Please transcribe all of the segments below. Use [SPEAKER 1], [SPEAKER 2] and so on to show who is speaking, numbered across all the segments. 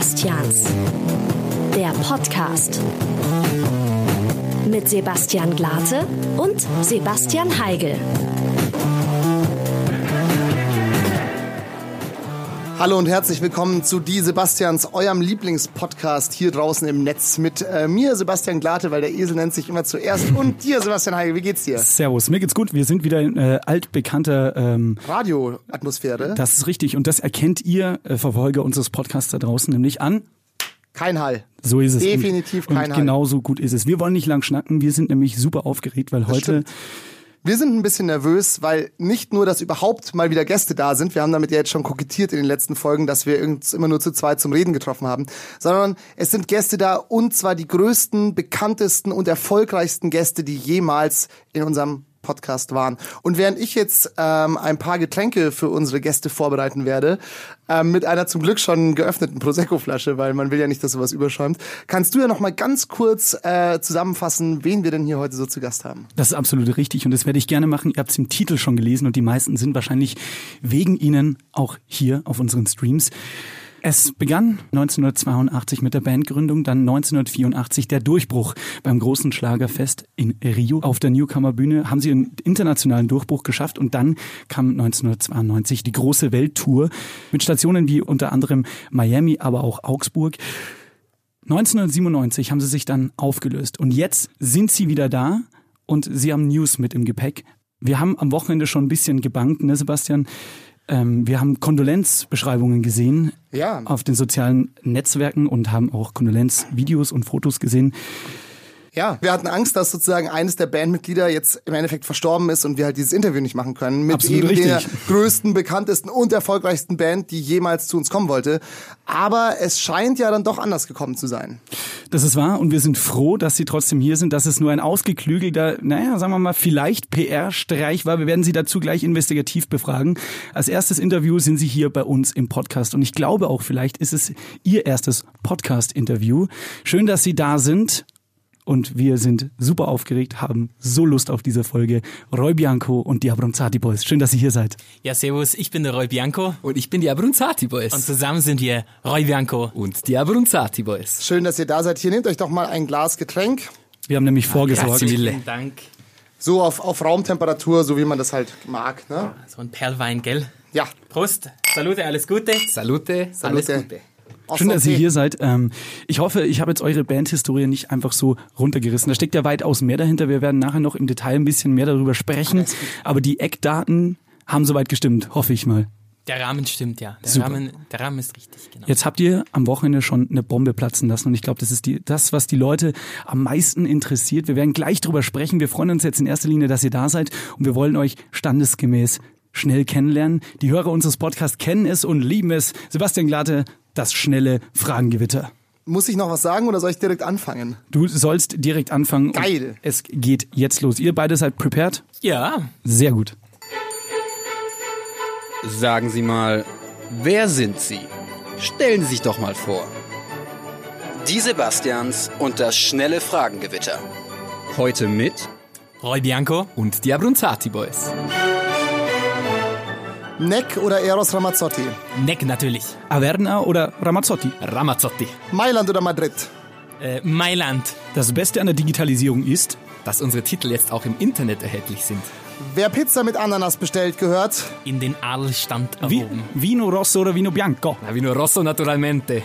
[SPEAKER 1] Sebastians. Der Podcast. Mit Sebastian Glate und Sebastian Heigel.
[SPEAKER 2] Hallo und herzlich willkommen zu Die Sebastians, eurem Lieblingspodcast hier draußen im Netz mit äh, mir, Sebastian Glate, weil der Esel nennt sich immer zuerst und dir, Sebastian Heigel. Wie geht's dir?
[SPEAKER 3] Servus, mir geht's gut. Wir sind wieder in äh, altbekannter ähm,
[SPEAKER 2] Radioatmosphäre.
[SPEAKER 3] Das ist richtig und das erkennt ihr, äh, Verfolger unseres Podcasts da draußen, nämlich an
[SPEAKER 2] kein Hall.
[SPEAKER 3] So ist es.
[SPEAKER 2] Definitiv
[SPEAKER 3] und,
[SPEAKER 2] kein
[SPEAKER 3] und
[SPEAKER 2] Hall.
[SPEAKER 3] Genauso gut ist es. Wir wollen nicht lang schnacken. Wir sind nämlich super aufgeregt, weil
[SPEAKER 2] Das
[SPEAKER 3] heute
[SPEAKER 2] stimmt. Wir sind ein bisschen nervös, weil nicht nur, dass überhaupt mal wieder Gäste da sind, wir haben damit ja jetzt schon kokettiert in den letzten Folgen, dass wir uns immer nur zu zweit zum Reden getroffen haben, sondern es sind Gäste da und zwar die größten, bekanntesten und erfolgreichsten Gäste, die jemals in unserem Podcast waren. Und während ich jetzt ähm, ein paar Getränke für unsere Gäste vorbereiten werde, ähm, mit einer zum Glück schon geöffneten Prosecco-Flasche, weil man will ja nicht, dass sowas überschäumt, kannst du ja noch mal ganz kurz äh, zusammenfassen, wen wir denn hier heute so zu Gast haben.
[SPEAKER 3] Das ist absolut richtig und das werde ich gerne machen. Ihr habt es im Titel schon gelesen und die meisten sind wahrscheinlich wegen Ihnen auch hier auf unseren Streams. Es begann 1982 mit der Bandgründung, dann 1984 der Durchbruch beim großen Schlagerfest in Rio. Auf der Newcomer-Bühne haben sie einen internationalen Durchbruch geschafft und dann kam 1992 die große Welttour mit Stationen wie unter anderem Miami, aber auch Augsburg. 1997 haben sie sich dann aufgelöst und jetzt sind sie wieder da und sie haben News mit im Gepäck. Wir haben am Wochenende schon ein bisschen gebankt, ne Sebastian? Ähm, wir haben Kondolenzbeschreibungen gesehen
[SPEAKER 2] Ja.
[SPEAKER 3] auf den sozialen Netzwerken und haben auch Kondolenzvideos und Fotos gesehen.
[SPEAKER 2] Ja, wir hatten Angst, dass sozusagen eines der Bandmitglieder jetzt im Endeffekt verstorben ist und wir halt dieses Interview nicht machen können mit
[SPEAKER 3] Absolut
[SPEAKER 2] eben der
[SPEAKER 3] richtig.
[SPEAKER 2] größten, bekanntesten und erfolgreichsten Band, die jemals zu uns kommen wollte. Aber es scheint ja dann doch anders gekommen zu sein.
[SPEAKER 3] Das ist wahr und wir sind froh, dass sie trotzdem hier sind, dass es nur ein ausgeklügelter, naja, sagen wir mal, vielleicht PR-Streich war. Wir werden sie dazu gleich investigativ befragen. Als erstes Interview sind sie hier bei uns im Podcast und ich glaube auch, vielleicht ist es ihr erstes Podcast-Interview. Schön, dass Sie da sind. Und wir sind super aufgeregt, haben so Lust auf diese Folge. Roy Bianco und die Abronzati Boys. Schön, dass ihr hier seid.
[SPEAKER 4] Ja, servus, ich bin der Roy Bianco
[SPEAKER 5] Und ich bin die Abrunzati Boys.
[SPEAKER 4] und zusammen sind wir Roy Bianco.
[SPEAKER 5] und die Abrunzati Boys.
[SPEAKER 2] Schön, dass ihr da seid. Hier nehmt euch doch mal ein Glas Getränk.
[SPEAKER 3] Wir haben nämlich vorgesorgt.
[SPEAKER 4] Vielen Dank.
[SPEAKER 2] So auf, auf Raumtemperatur, so wie man das halt mag. Ne?
[SPEAKER 4] So ein Perlwein, gell?
[SPEAKER 2] Ja.
[SPEAKER 4] Prost, salute, alles Gute.
[SPEAKER 5] Salute, alles
[SPEAKER 2] Salute.
[SPEAKER 3] Schön, dass ihr hier seid. Ähm, ich hoffe, ich habe jetzt eure Bandhistorie nicht einfach so runtergerissen. Da steckt ja weitaus mehr dahinter. Wir werden nachher noch im Detail ein bisschen mehr darüber sprechen. Aber die Eckdaten haben soweit gestimmt, hoffe ich mal.
[SPEAKER 4] Der Rahmen stimmt, ja. Der,
[SPEAKER 3] Super.
[SPEAKER 4] Rahmen, der Rahmen ist richtig, genau.
[SPEAKER 3] Jetzt habt ihr am Wochenende schon eine Bombe platzen lassen und ich glaube, das ist die, das, was die Leute am meisten interessiert. Wir werden gleich drüber sprechen. Wir freuen uns jetzt in erster Linie, dass ihr da seid und wir wollen euch standesgemäß schnell kennenlernen. Die Hörer unseres Podcasts kennen es und lieben es. Sebastian Glatte, das schnelle Fragengewitter.
[SPEAKER 2] Muss ich noch was sagen oder soll ich direkt anfangen?
[SPEAKER 3] Du sollst direkt anfangen.
[SPEAKER 2] Geil.
[SPEAKER 3] Es geht jetzt los. Ihr beide seid prepared?
[SPEAKER 4] Ja,
[SPEAKER 3] Sehr gut.
[SPEAKER 5] Sagen Sie mal, wer sind Sie? Stellen Sie sich doch mal vor.
[SPEAKER 6] Die Sebastians und das schnelle Fragengewitter.
[SPEAKER 5] Heute mit
[SPEAKER 4] Roy Bianco.
[SPEAKER 5] und die Abrunzati Boys.
[SPEAKER 2] Neck oder Eros Ramazzotti?
[SPEAKER 4] Neck natürlich.
[SPEAKER 3] Averna oder Ramazzotti?
[SPEAKER 5] Ramazzotti.
[SPEAKER 2] Mailand oder Madrid?
[SPEAKER 4] Äh, Mailand.
[SPEAKER 3] Das Beste an der Digitalisierung ist,
[SPEAKER 5] Dass unsere Titel jetzt auch im Internet erhältlich sind.
[SPEAKER 2] Wer Pizza mit Ananas bestellt, gehört
[SPEAKER 4] In den Adelstand
[SPEAKER 3] Vi
[SPEAKER 4] erhoben.
[SPEAKER 3] Vino Rosso oder Vino Bianco?
[SPEAKER 5] Na, Vino Rosso naturalmente.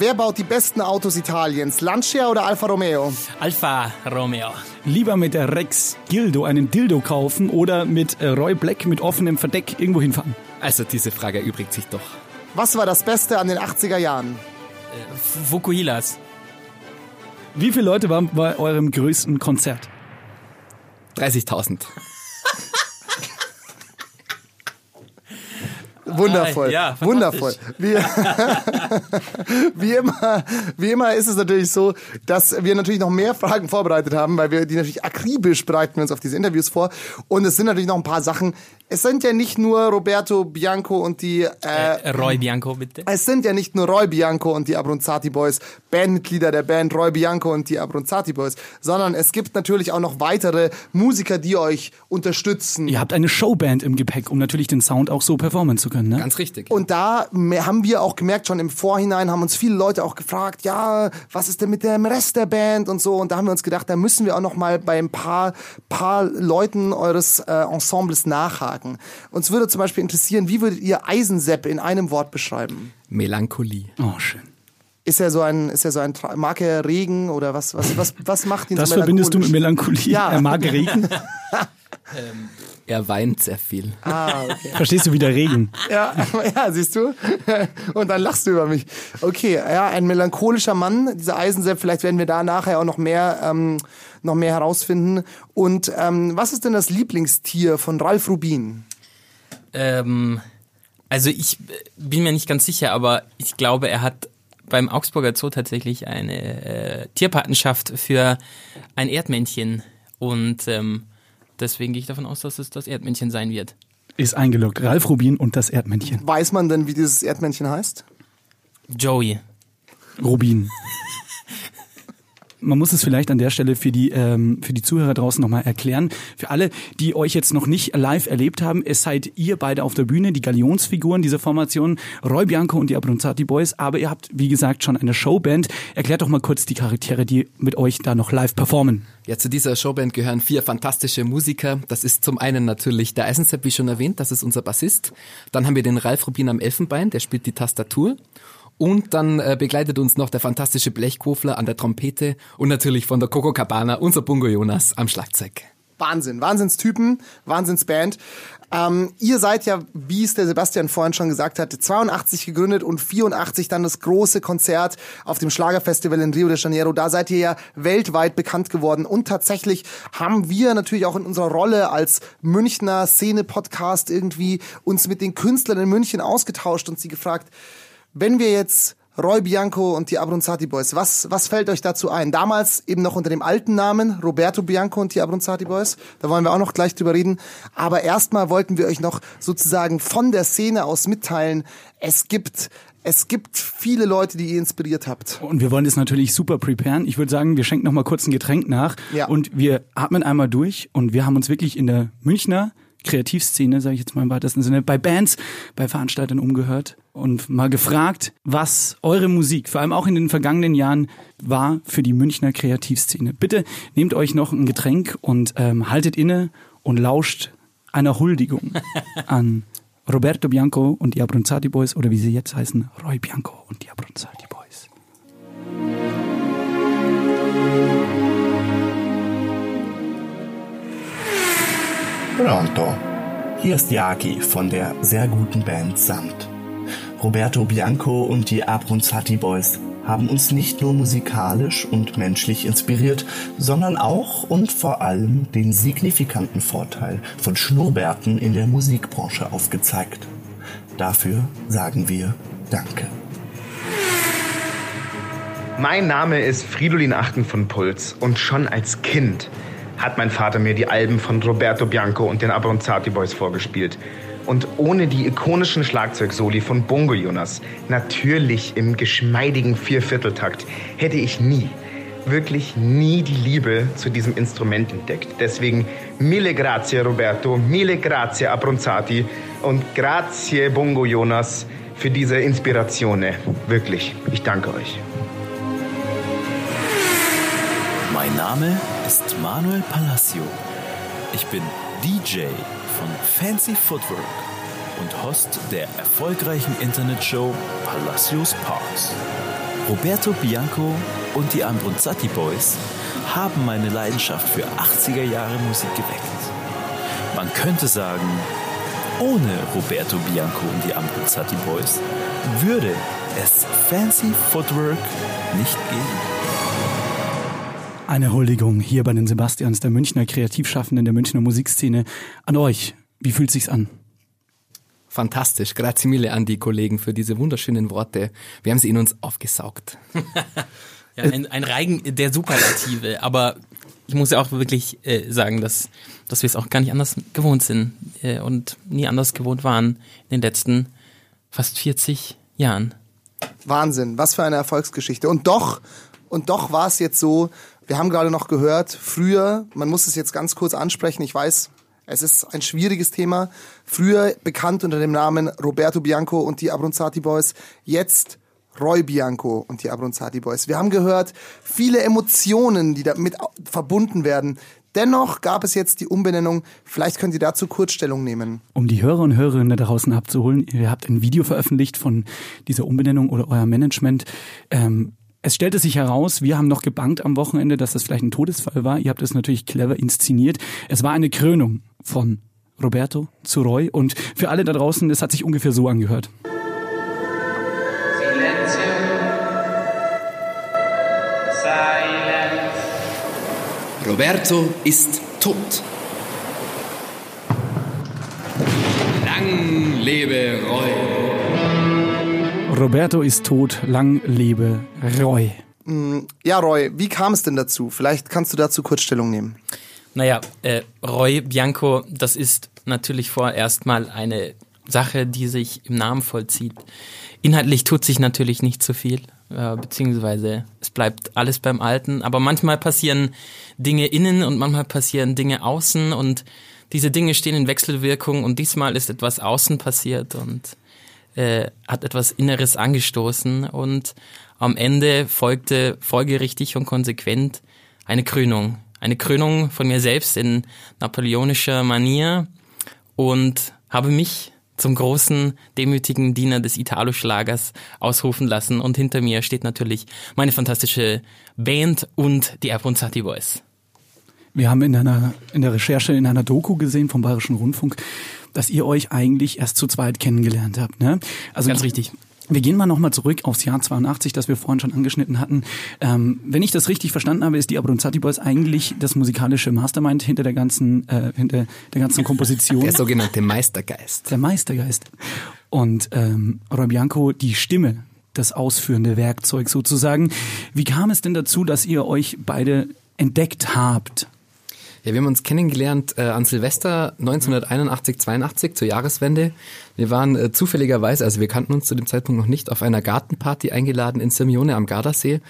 [SPEAKER 2] Wer baut die besten Autos Italiens? Lancia oder Alfa Romeo?
[SPEAKER 4] Alfa Romeo.
[SPEAKER 3] Lieber mit der Rex Gildo einen Dildo kaufen oder mit äh, Roy Black mit offenem Verdeck irgendwo hinfahren?
[SPEAKER 5] Also diese Frage erübrigt sich doch.
[SPEAKER 2] Was war das Beste an den 80er Jahren?
[SPEAKER 4] Fukuhilas.
[SPEAKER 3] Wie viele Leute waren bei eurem größten Konzert?
[SPEAKER 5] 30.000.
[SPEAKER 2] Wundervoll.
[SPEAKER 4] Ah, ja.
[SPEAKER 2] Wundervoll. Wie, wie, immer, wie immer ist es natürlich so, dass wir natürlich noch mehr Fragen vorbereitet haben, weil wir die natürlich akribisch bereiten wir uns auf diese Interviews vor. Und es sind natürlich noch ein paar Sachen. Es sind ja nicht nur Roberto Bianco und die, äh,
[SPEAKER 4] Äh, Roy Bianco, bitte.
[SPEAKER 2] es sind ja nicht nur Roy Bianco und die Abronzati Boys, Bandmitglieder der Band Roy Bianco und die Abronzati Boys, sondern es gibt natürlich auch noch weitere Musiker, die euch unterstützen.
[SPEAKER 3] Ihr habt eine Showband im Gepäck, um natürlich den Sound auch so performen zu können. Drin, ne?
[SPEAKER 5] Ganz richtig.
[SPEAKER 2] Und da haben wir auch gemerkt, schon im Vorhinein haben uns viele Leute auch gefragt, ja, was ist denn mit dem Rest der Band und so. Und da haben wir uns gedacht, da müssen wir auch noch mal bei ein paar, paar Leuten eures äh, Ensembles nachhaken. Uns würde zum Beispiel interessieren, wie würdet ihr Eisensepp in einem Wort beschreiben?
[SPEAKER 5] Melancholie.
[SPEAKER 3] Oh, schön.
[SPEAKER 2] Ist er so ein, ist er so ein, mag er Regen oder was, was, was, was macht ihn
[SPEAKER 3] Das
[SPEAKER 2] so
[SPEAKER 3] verbindest du mit? Melancholie.
[SPEAKER 2] Ja.
[SPEAKER 3] Er mag Regen.
[SPEAKER 5] Er weint sehr viel.
[SPEAKER 2] Ah, okay.
[SPEAKER 3] Verstehst du wieder Regen?
[SPEAKER 2] Ja, ja, siehst du? Und dann lachst du über mich. Okay, ja, ein melancholischer Mann, dieser Eisensepp, vielleicht werden wir da nachher auch noch mehr, ähm, noch mehr herausfinden. Und ähm, was ist denn das Lieblingstier von Ralf Rubin?
[SPEAKER 4] Ähm, also ich äh, bin mir nicht ganz sicher, aber ich glaube, er hat beim Augsburger Zoo tatsächlich eine äh, Tierpatenschaft für ein Erdmännchen. Und ähm, deswegen gehe ich davon aus, dass es das Erdmännchen sein wird.
[SPEAKER 3] Ist eingeloggt. Ralf Rubin und das Erdmännchen.
[SPEAKER 2] Weiß man denn, wie dieses Erdmännchen heißt?
[SPEAKER 4] Joey.
[SPEAKER 3] Rubin. Man muss es vielleicht an der Stelle für die, ähm, für die Zuhörer draußen nochmal erklären. Für alle, die euch jetzt noch nicht live erlebt haben, es seid ihr beide auf der Bühne, die Galionsfiguren dieser Formation, Roy Bianco und die Abronzati Boys. Aber ihr habt, wie gesagt, schon eine Showband. Erklärt doch mal kurz die Charaktere, die mit euch da noch live performen.
[SPEAKER 5] Ja, zu dieser Showband gehören vier fantastische Musiker. Das ist zum einen natürlich der Eisensepp, wie schon erwähnt, das ist unser Bassist. Dann haben wir den Ralf Rubin am Elfenbein, der spielt die Tastatur. Und dann äh, begleitet uns noch der fantastische Blechkofler an der Trompete und natürlich von der Coco Cabana unser Bungo Jonas am Schlagzeug.
[SPEAKER 2] Wahnsinn, Wahnsinnstypen, Wahnsinnsband. Ähm, ihr seid ja, wie es der Sebastian vorhin schon gesagt hatte, 82 gegründet und 84 dann das große Konzert auf dem Schlagerfestival in Rio de Janeiro. Da seid ihr ja weltweit bekannt geworden und tatsächlich haben wir natürlich auch in unserer Rolle als Münchner Szene-Podcast irgendwie uns mit den Künstlern in München ausgetauscht und sie gefragt, wenn wir jetzt Roy Bianco und die Abronzati Boys, was, was fällt euch dazu ein? Damals eben noch unter dem alten Namen Roberto Bianco und die Abronzati Boys. Da wollen wir auch noch gleich drüber reden. Aber erstmal wollten wir euch noch sozusagen von der Szene aus mitteilen, es gibt, es gibt viele Leute, die ihr inspiriert habt.
[SPEAKER 3] Und wir wollen das natürlich super preparen. Ich würde sagen, wir schenken noch mal kurz ein Getränk nach
[SPEAKER 2] Ja.
[SPEAKER 3] und wir atmen einmal durch und wir haben uns wirklich in der Münchner Kreativszene, sage ich jetzt mal im weitesten Sinne, bei Bands, bei Veranstaltern umgehört und mal gefragt, was eure Musik, vor allem auch in den vergangenen Jahren, war für die Münchner Kreativszene. Bitte nehmt euch noch ein Getränk und ähm, haltet inne und lauscht einer Huldigung an Roberto Bianco und die Abronzati Boys oder wie sie jetzt heißen, Roy Bianco und die Abronzati Boys.
[SPEAKER 7] Pronto. Hier ist Yaki von der sehr guten Band Samt. Roberto Bianco und die Abronzati Boys haben uns nicht nur musikalisch und menschlich inspiriert, sondern auch und vor allem den signifikanten Vorteil von Schnurrbärten in der Musikbranche aufgezeigt. Dafür sagen wir Danke.
[SPEAKER 8] Mein Name ist Fridolin Achten von Puls und schon als Kind hat mein Vater mir die Alben von Roberto Bianco und den Abronzati Boys vorgespielt. Und ohne die ikonischen Schlagzeugsoli von Bongo Jonas, natürlich im geschmeidigen Viervierteltakt, hätte ich nie, wirklich nie die Liebe zu diesem Instrument entdeckt. Deswegen mille grazie Roberto, mille grazie Abronzati und grazie Bongo Jonas für diese Inspiration. Wirklich, ich danke euch.
[SPEAKER 9] Mein Name ist Manuel Palacio. Ich bin DJ von Fancy Footwork und Host der erfolgreichen Internetshow Palacios Parks. Roberto Bianco und die Ambronzati Boys haben meine Leidenschaft für 80er Jahre Musik geweckt. Man könnte sagen, ohne Roberto Bianco und die Ambronzati Boys würde es Fancy Footwork nicht geben.
[SPEAKER 3] Eine Huldigung hier bei den Sebastians, der Münchner Kreativschaffenden der Münchner Musikszene. An euch, wie fühlt sich's an?
[SPEAKER 5] Fantastisch. Grazie mille an die Kollegen für diese wunderschönen Worte. Wir haben sie in uns aufgesaugt.
[SPEAKER 4] Ja, ein, ein Reigen der Superlative, aber ich muss ja auch wirklich äh, sagen, dass, dass wir es auch gar nicht anders gewohnt sind äh, und nie anders gewohnt waren in den letzten fast 40 Jahren.
[SPEAKER 2] Wahnsinn, was für eine Erfolgsgeschichte. Und doch, und doch war es jetzt so, wir haben gerade noch gehört, früher, man muss es jetzt ganz kurz ansprechen, ich weiß, Es ist ein schwieriges Thema. Früher bekannt unter dem Namen Roberto Bianco und die Abronzati Boys. Jetzt Roy Bianco und die Abronzati Boys. Wir haben gehört, viele Emotionen, die damit verbunden werden. Dennoch gab es jetzt die Umbenennung. Vielleicht können Sie dazu Kurzstellung nehmen.
[SPEAKER 3] Um die Hörer und Hörerinnen da draußen abzuholen, ihr habt ein Video veröffentlicht von dieser Umbenennung oder euer Management. Ähm, es stellte sich heraus, wir haben noch gebankt am Wochenende, dass das vielleicht ein Todesfall war. Ihr habt es natürlich clever inszeniert. Es war eine Krönung von Roberto zu Roy und für alle da draußen, es hat sich ungefähr so angehört.
[SPEAKER 5] Roberto ist tot. Lang lebe.
[SPEAKER 3] Roberto ist tot, lang lebe Roy.
[SPEAKER 2] Ja, Roy, wie kam es denn dazu? Vielleicht kannst du dazu kurz Stellung nehmen.
[SPEAKER 4] Naja, äh, Roy Bianco, das ist natürlich vorerst mal eine Sache, die sich im Namen vollzieht. Inhaltlich tut sich natürlich nicht so viel, äh, beziehungsweise es bleibt alles beim Alten, aber manchmal passieren Dinge innen und manchmal passieren Dinge außen und diese Dinge stehen in Wechselwirkung und diesmal ist etwas außen passiert und äh, hat etwas Inneres angestoßen und am Ende folgte folgerichtig und konsequent eine Krönung. Eine Krönung von mir selbst in napoleonischer Manier und habe mich zum großen, demütigen Diener des Italo-Schlagers ausrufen lassen. Und hinter mir steht natürlich meine fantastische Band und die Abronzati Boys.
[SPEAKER 3] Wir haben in einer, in der Recherche in einer Doku gesehen vom Bayerischen Rundfunk, dass ihr euch eigentlich erst zu zweit kennengelernt habt. Ne? Also
[SPEAKER 4] Ganz richtig.
[SPEAKER 3] Wir gehen mal nochmal zurück aufs Jahr 82, das wir vorhin schon angeschnitten hatten. Ähm, wenn ich das richtig verstanden habe, ist die Abronzati Boys eigentlich das musikalische Mastermind hinter der ganzen, äh, hinter der ganzen Komposition.
[SPEAKER 5] Der sogenannte Meistergeist.
[SPEAKER 3] Der Meistergeist. Und ähm, Roy Bianco, die Stimme, das ausführende Werkzeug sozusagen. Wie kam es denn dazu, dass ihr euch beide entdeckt habt?
[SPEAKER 5] Ja, wir haben uns kennengelernt äh, an Silvester 1981, 82 zur Jahreswende. Wir waren äh, zufälligerweise, also wir kannten uns zu dem Zeitpunkt noch nicht, auf einer Gartenparty eingeladen in Sirmione am Gardasee,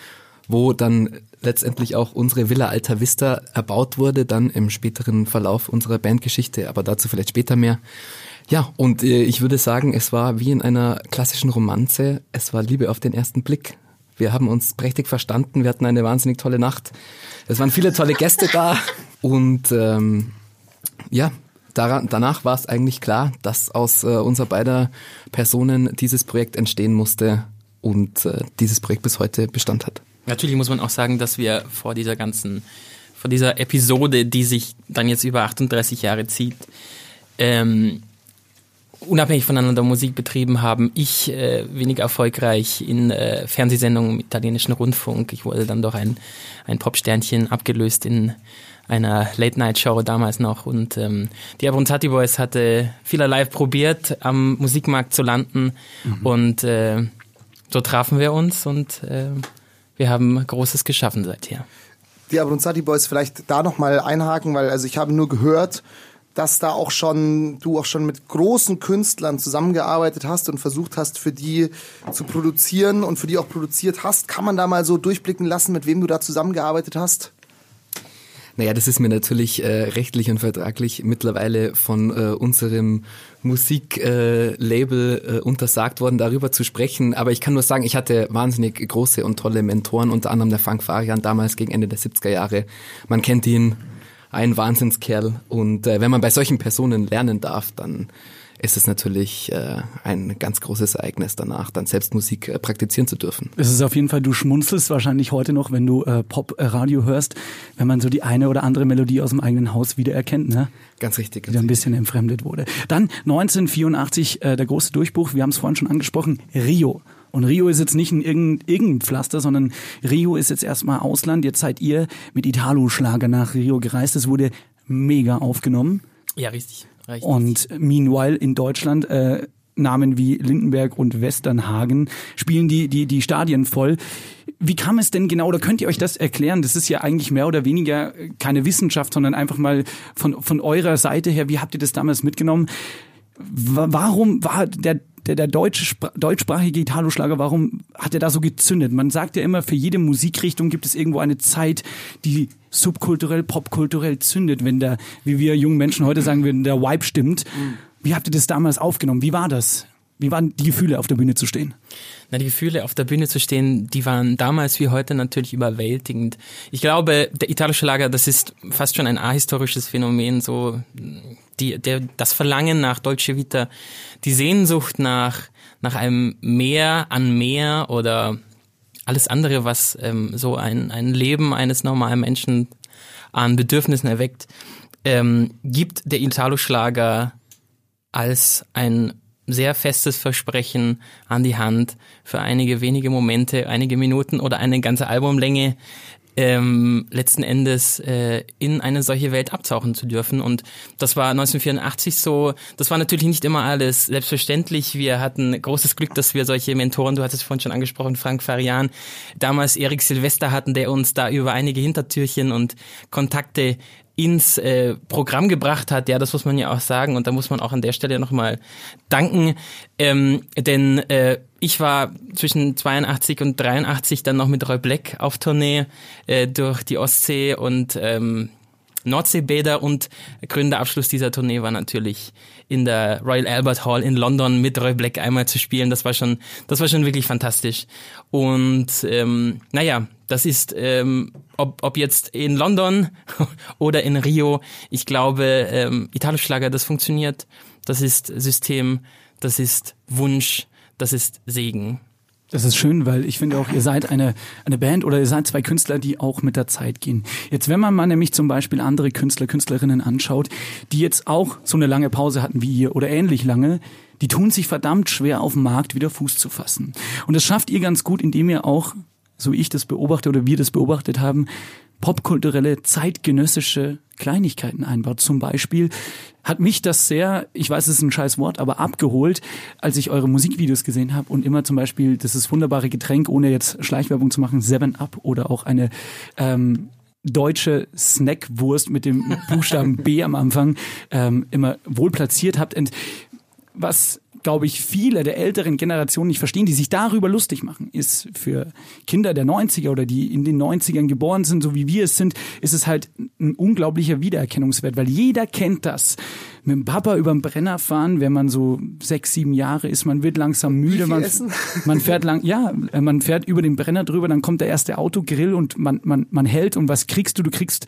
[SPEAKER 5] wo dann letztendlich auch unsere Villa Alta Vista erbaut wurde, dann im späteren Verlauf unserer Bandgeschichte, aber dazu vielleicht später mehr. Ja, und äh, ich würde sagen, es war wie in einer klassischen Romanze, es war Liebe auf den ersten Blick. Wir haben uns prächtig verstanden, wir hatten eine wahnsinnig tolle Nacht. Es waren viele tolle Gäste da und ähm, ja, daran, danach war es eigentlich klar, dass aus äh, unser beider Personen dieses Projekt entstehen musste und äh, dieses Projekt bis heute Bestand hat.
[SPEAKER 4] Natürlich muss man auch sagen, dass wir vor dieser ganzen, vor dieser Episode, die sich dann jetzt über 38 Jahre zieht, ähm, unabhängig voneinander Musik betrieben haben. Ich äh, wenig erfolgreich in äh, Fernsehsendungen im italienischen Rundfunk. Ich wurde dann doch ein, ein Popsternchen abgelöst in einer Late-Night-Show damals noch. Und ähm, die Abronzati Boys hatte vielerlei probiert, am Musikmarkt zu landen. Mhm. Und äh, so trafen wir uns und äh, wir haben Großes geschaffen seither.
[SPEAKER 2] Die Abronzati Boys vielleicht da nochmal einhaken, weil also ich habe nur gehört, dass da auch schon du auch schon mit großen Künstlern zusammengearbeitet hast und versucht hast, für die zu produzieren und für die auch produziert hast. Kann man da mal so durchblicken lassen, mit wem du da zusammengearbeitet hast?
[SPEAKER 5] Naja, das ist mir natürlich äh, rechtlich und vertraglich mittlerweile von äh, unserem Musiklabel äh, äh, untersagt worden, darüber zu sprechen. Aber ich kann nur sagen, ich hatte wahnsinnig große und tolle Mentoren, unter anderem der Frank Farian, damals gegen Ende der 70er Jahre. Man kennt ihn, ein Wahnsinnskerl. Und äh, wenn man bei solchen Personen lernen darf, dann ist es natürlich äh, ein ganz großes Ereignis danach, dann selbst Musik äh, praktizieren zu dürfen.
[SPEAKER 3] Es ist auf jeden Fall, du schmunzelst wahrscheinlich heute noch, wenn du äh, Pop-Radio hörst, wenn man so die eine oder andere Melodie aus dem eigenen Haus wiedererkennt, ne?
[SPEAKER 5] Ganz richtig. Ganz
[SPEAKER 3] wieder ein bisschen entfremdet wurde. Dann 1984 äh, der große Durchbruch, wir haben es vorhin schon angesprochen, Rio. Und Rio ist jetzt nicht ein irgendein, Pflaster, sondern Rio ist jetzt erstmal Ausland. Jetzt seid ihr mit Italo-Schlager nach Rio gereist. Es wurde mega aufgenommen.
[SPEAKER 4] Ja, richtig. richtig.
[SPEAKER 3] Und meanwhile in Deutschland äh, Namen wie Lindenberg und Westernhagen spielen die, die, die Stadien voll. Wie kam es denn genau, oder könnt ihr euch das erklären? Das ist ja eigentlich mehr oder weniger keine Wissenschaft, sondern einfach mal von, von eurer Seite her. Wie habt ihr das damals mitgenommen? Warum war der der, der deutsche, deutschsprachige Italo-Schlager, warum hat er da so gezündet? Man sagt ja immer, für jede Musikrichtung gibt es irgendwo eine Zeit, die subkulturell, popkulturell zündet, wenn der, wie wir jungen Menschen heute sagen würden, der Vibe stimmt. Wie habt ihr das damals aufgenommen? Wie war das? Wie waren die Gefühle, auf der Bühne zu stehen?
[SPEAKER 4] Na, die Gefühle auf der Bühne zu stehen, die waren damals wie heute natürlich überwältigend. Ich glaube, der italische Lager, das ist fast schon ein ahistorisches Phänomen, so die, der, das Verlangen nach Dolce Vita, die Sehnsucht nach, nach einem Meer an Meer oder alles andere, was ähm, so ein, ein Leben eines normalen Menschen an Bedürfnissen erweckt, ähm, gibt der Italo-Schlager als ein sehr festes Versprechen an die Hand für einige wenige Momente, einige Minuten oder eine ganze Albumlänge ähm, letzten Endes äh, in eine solche Welt abtauchen zu dürfen. Und das war 1984 so, das war natürlich nicht immer alles selbstverständlich. Wir hatten großes Glück, dass wir solche Mentoren, du hattest vorhin schon angesprochen, Frank Farian, damals Erik Silvester hatten, der uns da über einige Hintertürchen und Kontakte ins äh, Programm gebracht hat, ja, das muss man ja auch sagen und da muss man auch an der Stelle nochmal danken, ähm, denn äh, ich war zwischen 82 und 83 dann noch mit Roy Black auf Tournee äh, durch die Ostsee und ähm, Nordseebäder und krönender Abschluss dieser Tournee war natürlich in der Royal Albert Hall in London mit Roy Black einmal zu spielen. Das war schon, das war schon wirklich fantastisch. Und ähm, naja, das ist, ähm, ob, ob jetzt in London oder in Rio, ich glaube, ähm, Italo-Schlager, das funktioniert. Das ist System, das ist Wunsch, das ist Segen.
[SPEAKER 3] Das ist schön, weil ich finde auch, ihr seid eine, eine Band oder ihr seid zwei Künstler, die auch mit der Zeit gehen. Jetzt, wenn man mal nämlich zum Beispiel andere Künstler, Künstlerinnen anschaut, die jetzt auch so eine lange Pause hatten wie ihr oder ähnlich lange, die tun sich verdammt schwer auf dem Markt wieder Fuß zu fassen. Und das schafft ihr ganz gut, indem ihr auch, so ich das beobachte oder wir das beobachtet haben, popkulturelle, zeitgenössische Kleinigkeiten einbaut. Zum Beispiel hat mich das sehr, ich weiß, es ist ein scheiß Wort, aber abgeholt, als ich eure Musikvideos gesehen habe und immer zum Beispiel ist wunderbare Getränk, ohne jetzt Schleichwerbung zu machen, Seven Up oder auch eine ähm, deutsche Snackwurst mit dem Buchstaben B am Anfang ähm, immer wohl platziert habt. Und was glaube ich, viele der älteren Generationen nicht verstehen, die sich darüber lustig machen, ist für Kinder der 90er oder die in den 90ern geboren sind, so wie wir es sind, ist es halt ein unglaublicher Wiedererkennungswert, weil jeder kennt das. Mit dem Papa über den Brenner fahren, wenn man so sechs, sieben Jahre ist, man wird langsam müde, man, man fährt lang, ja, man fährt über den Brenner drüber, dann kommt der erste Autogrill und man, man, man hält und was kriegst du? Du kriegst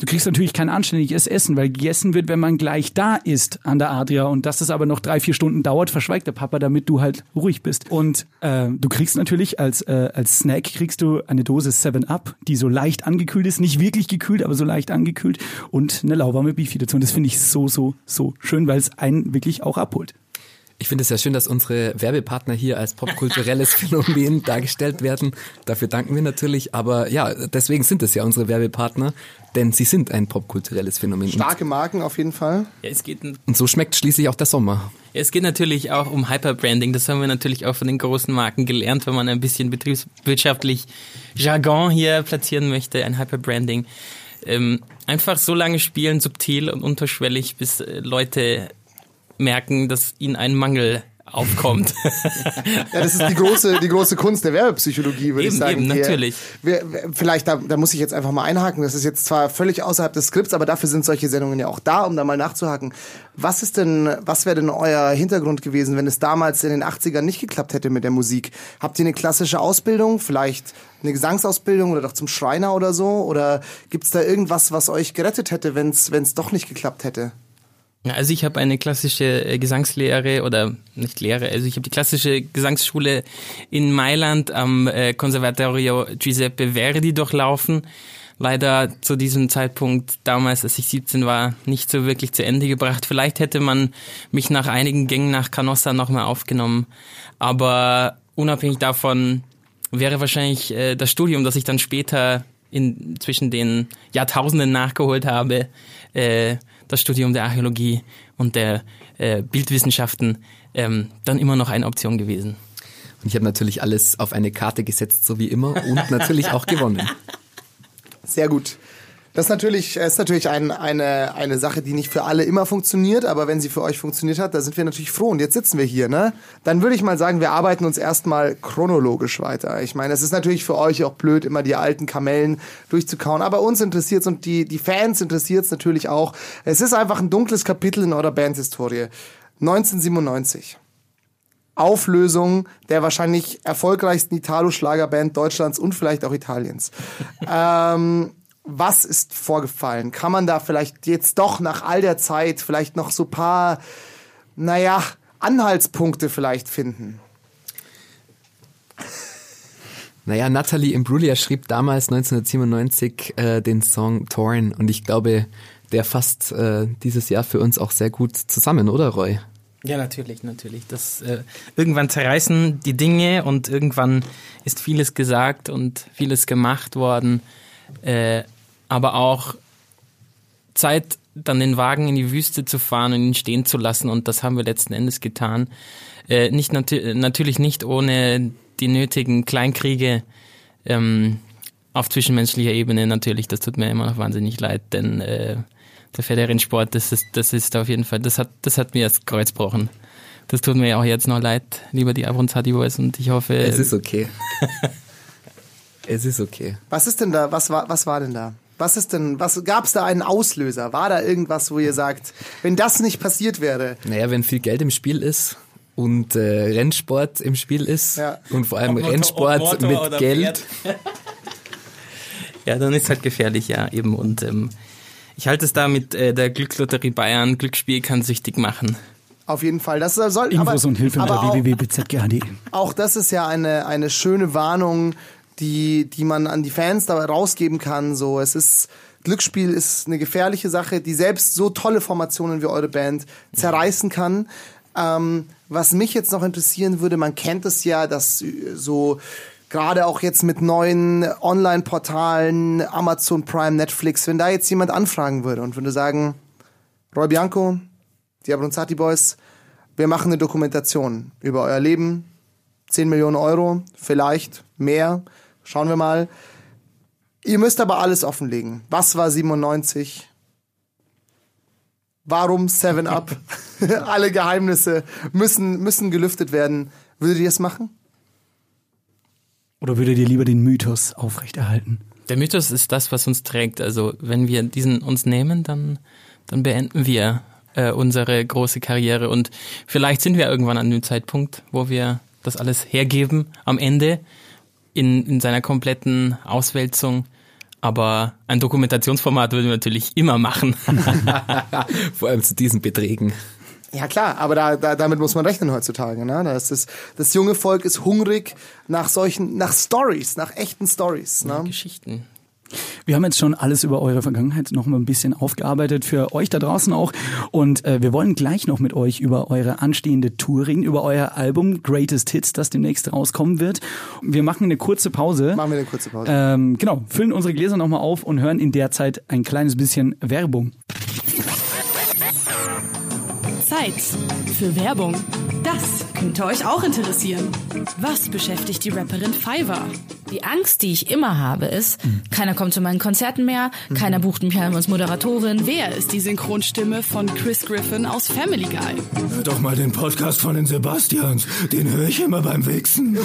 [SPEAKER 3] Du kriegst natürlich kein anständiges Essen, weil gegessen wird, wenn man gleich da ist an der Adria. Und dass es aber noch drei, vier Stunden dauert, verschweigt der Papa, damit du halt ruhig bist. Und äh, du kriegst natürlich als, äh, als Snack kriegst du eine Dose 7-Up, die so leicht angekühlt ist. Nicht wirklich gekühlt, aber so leicht angekühlt. Und eine lauwarme Beefy dazu. Und das finde ich so, so, so schön, weil es einen wirklich auch abholt.
[SPEAKER 5] Ich finde es ja schön, dass unsere Werbepartner hier als popkulturelles Phänomen dargestellt werden. Dafür danken wir natürlich. Aber ja, deswegen sind es ja unsere Werbepartner, denn sie sind ein popkulturelles Phänomen.
[SPEAKER 2] Starke Marken auf jeden Fall.
[SPEAKER 4] Ja, es geht,
[SPEAKER 5] Und so schmeckt schließlich auch der Sommer.
[SPEAKER 4] ja, es geht natürlich auch um Hyperbranding. Das haben wir natürlich auch von den großen Marken gelernt, wenn man ein bisschen betriebswirtschaftlich Jargon hier platzieren möchte, ein Hyperbranding. Ähm, einfach so lange spielen, subtil und unterschwellig, bis äh, Leute merken, dass ihnen ein Mangel aufkommt.
[SPEAKER 2] Ja, das ist die große, die große Kunst der Werbepsychologie, würde ich
[SPEAKER 4] Eben,
[SPEAKER 2] sagen.
[SPEAKER 4] eben, natürlich.
[SPEAKER 2] Wir, vielleicht, da, da muss ich jetzt einfach mal einhaken. Das ist jetzt zwar völlig außerhalb des Skripts, aber dafür sind solche Sendungen ja auch da, um da mal nachzuhaken. Was ist denn, was wäre denn euer Hintergrund gewesen, wenn es damals in den 80ern nicht geklappt hätte mit der Musik? Habt ihr eine klassische Ausbildung, vielleicht eine Gesangsausbildung oder doch zum Schreiner oder so? Oder gibt's da irgendwas, was euch gerettet hätte, wenn es doch nicht geklappt hätte?
[SPEAKER 4] Also ich habe eine klassische äh, Gesangslehre oder nicht Lehre, also ich habe die klassische Gesangsschule in Mailand am äh, Conservatorio Giuseppe Verdi durchlaufen. Leider zu diesem Zeitpunkt, damals, als ich 17 war, nicht so wirklich zu Ende gebracht. Vielleicht hätte man mich nach einigen Gängen nach Canossa nochmal aufgenommen. Aber unabhängig davon wäre wahrscheinlich äh, das Studium, das ich dann später in, zwischen den Jahrtausenden nachgeholt habe, äh, das Studium der Archäologie und der äh, Bildwissenschaften ähm, dann immer noch eine Option gewesen.
[SPEAKER 5] Und ich habe natürlich alles auf eine Karte gesetzt, so wie immer, und natürlich auch gewonnen.
[SPEAKER 2] Sehr gut. Das ist natürlich, ist natürlich ein, eine, eine Sache, die nicht für alle immer funktioniert, aber wenn sie für euch funktioniert hat, da sind wir natürlich froh. Und jetzt sitzen wir hier, ne? Dann würde ich mal sagen, wir arbeiten uns erstmal chronologisch weiter. Ich meine, es ist natürlich für euch auch blöd, immer die alten Kamellen durchzukauen, aber uns interessiert es und die, die Fans interessiert es natürlich auch. Es ist einfach ein dunkles Kapitel in eurer Bandhistorie. 1997. Auflösung der wahrscheinlich erfolgreichsten Italo-Schlagerband Deutschlands und vielleicht auch Italiens. ähm, was ist vorgefallen? Kann man da vielleicht jetzt doch nach all der Zeit vielleicht noch so paar, naja, Anhaltspunkte vielleicht finden?
[SPEAKER 5] Naja, Natalie Imbruglia schrieb damals 1997 äh, den Song Torn und ich glaube, der fasst äh, dieses Jahr für uns auch sehr gut zusammen, oder Roy?
[SPEAKER 4] Ja, natürlich, natürlich. Das äh, irgendwann zerreißen die Dinge und irgendwann ist vieles gesagt und vieles gemacht worden. Äh, aber auch Zeit, dann den Wagen in die Wüste zu fahren und ihn stehen zu lassen. Und das haben wir letzten Endes getan. Äh, nicht nat natürlich nicht ohne die nötigen Kleinkriege ähm, auf zwischenmenschlicher Ebene natürlich. Das tut mir immer noch wahnsinnig leid, denn äh, der Federrennsport, das ist, das ist auf jeden Fall, das hat, das hat mir das Kreuz gebrochen. Das tut mir auch jetzt noch leid, lieber die Abrunzati Boys, und ich hoffe.
[SPEAKER 5] Es ist okay. es ist okay.
[SPEAKER 2] Was ist denn da, was war, was war denn da? Was ist denn, was gab es da einen Auslöser? War da irgendwas, wo ihr sagt, wenn das nicht passiert wäre?
[SPEAKER 5] Naja, wenn viel Geld im Spiel ist und äh, Rennsport im Spiel ist
[SPEAKER 2] Ja.
[SPEAKER 5] und vor allem
[SPEAKER 4] Motor-
[SPEAKER 5] Rennsport mit Geld.
[SPEAKER 4] Ja, dann ist halt gefährlich, ja, eben. Und ähm, ich halte es da mit äh, der Glückslotterie Bayern, Glücksspiel kann süchtig machen.
[SPEAKER 2] Auf jeden Fall. Das soll,
[SPEAKER 3] Infos
[SPEAKER 2] aber,
[SPEAKER 3] und Hilfe unter
[SPEAKER 2] auch,
[SPEAKER 3] www.bzgh.de.
[SPEAKER 2] auch das ist ja eine, eine schöne Warnung, die, die man an die Fans da rausgeben kann. So, es ist, Glücksspiel ist eine gefährliche Sache, die selbst so tolle Formationen wie eure Band zerreißen kann. Ähm, was mich jetzt noch interessieren würde, man kennt es ja, dass äh, so gerade auch jetzt mit neuen Online-Portalen, Amazon Prime, Netflix, wenn da jetzt jemand anfragen würde und würde sagen, Roy Bianco, die Abronzati Boys, wir machen eine Dokumentation über euer Leben, 10 Millionen Euro, vielleicht mehr, schauen wir mal. Ihr müsst aber alles offenlegen. Was war 97? Warum 7 Up? Alle Geheimnisse müssen, müssen gelüftet werden. Würdet ihr es machen?
[SPEAKER 3] Oder würdet ihr lieber den Mythos aufrechterhalten?
[SPEAKER 4] Der Mythos ist das, was uns trägt. Also wenn wir diesen uns nehmen, dann, dann beenden wir äh, unsere große Karriere. Und vielleicht sind wir irgendwann an dem Zeitpunkt, wo wir das alles hergeben am Ende in, in seiner kompletten Auswälzung. Aber ein Dokumentationsformat würden wir natürlich immer machen.
[SPEAKER 5] Vor allem zu diesen Beträgen.
[SPEAKER 2] Ja klar, aber da, da, damit muss man rechnen heutzutage. Ne? Das, ist, das junge Volk ist hungrig nach solchen, nach Stories, nach echten Stories. Ne?
[SPEAKER 4] Geschichten.
[SPEAKER 3] Wir haben jetzt schon alles über eure Vergangenheit noch mal ein bisschen aufgearbeitet für euch da draußen auch und äh, wir wollen gleich noch mit euch über eure anstehende Tour reden, über euer Album Greatest Hits, das demnächst rauskommen wird. Wir machen eine kurze Pause.
[SPEAKER 2] Machen wir eine kurze Pause.
[SPEAKER 3] Ähm, genau, füllen unsere Gläser noch mal auf und hören in der Zeit ein kleines bisschen Werbung.
[SPEAKER 10] Zeit für Werbung. Das könnte euch auch interessieren. Was beschäftigt die Rapperin Fiverr?
[SPEAKER 11] Die Angst, die ich immer habe, ist, keiner kommt zu meinen Konzerten mehr, keiner bucht mich als Moderatorin.
[SPEAKER 10] Wer ist die Synchronstimme von Chris Griffin aus Family Guy?
[SPEAKER 12] Hör doch mal den Podcast von den Sebastians. Den höre ich immer beim Wichsen.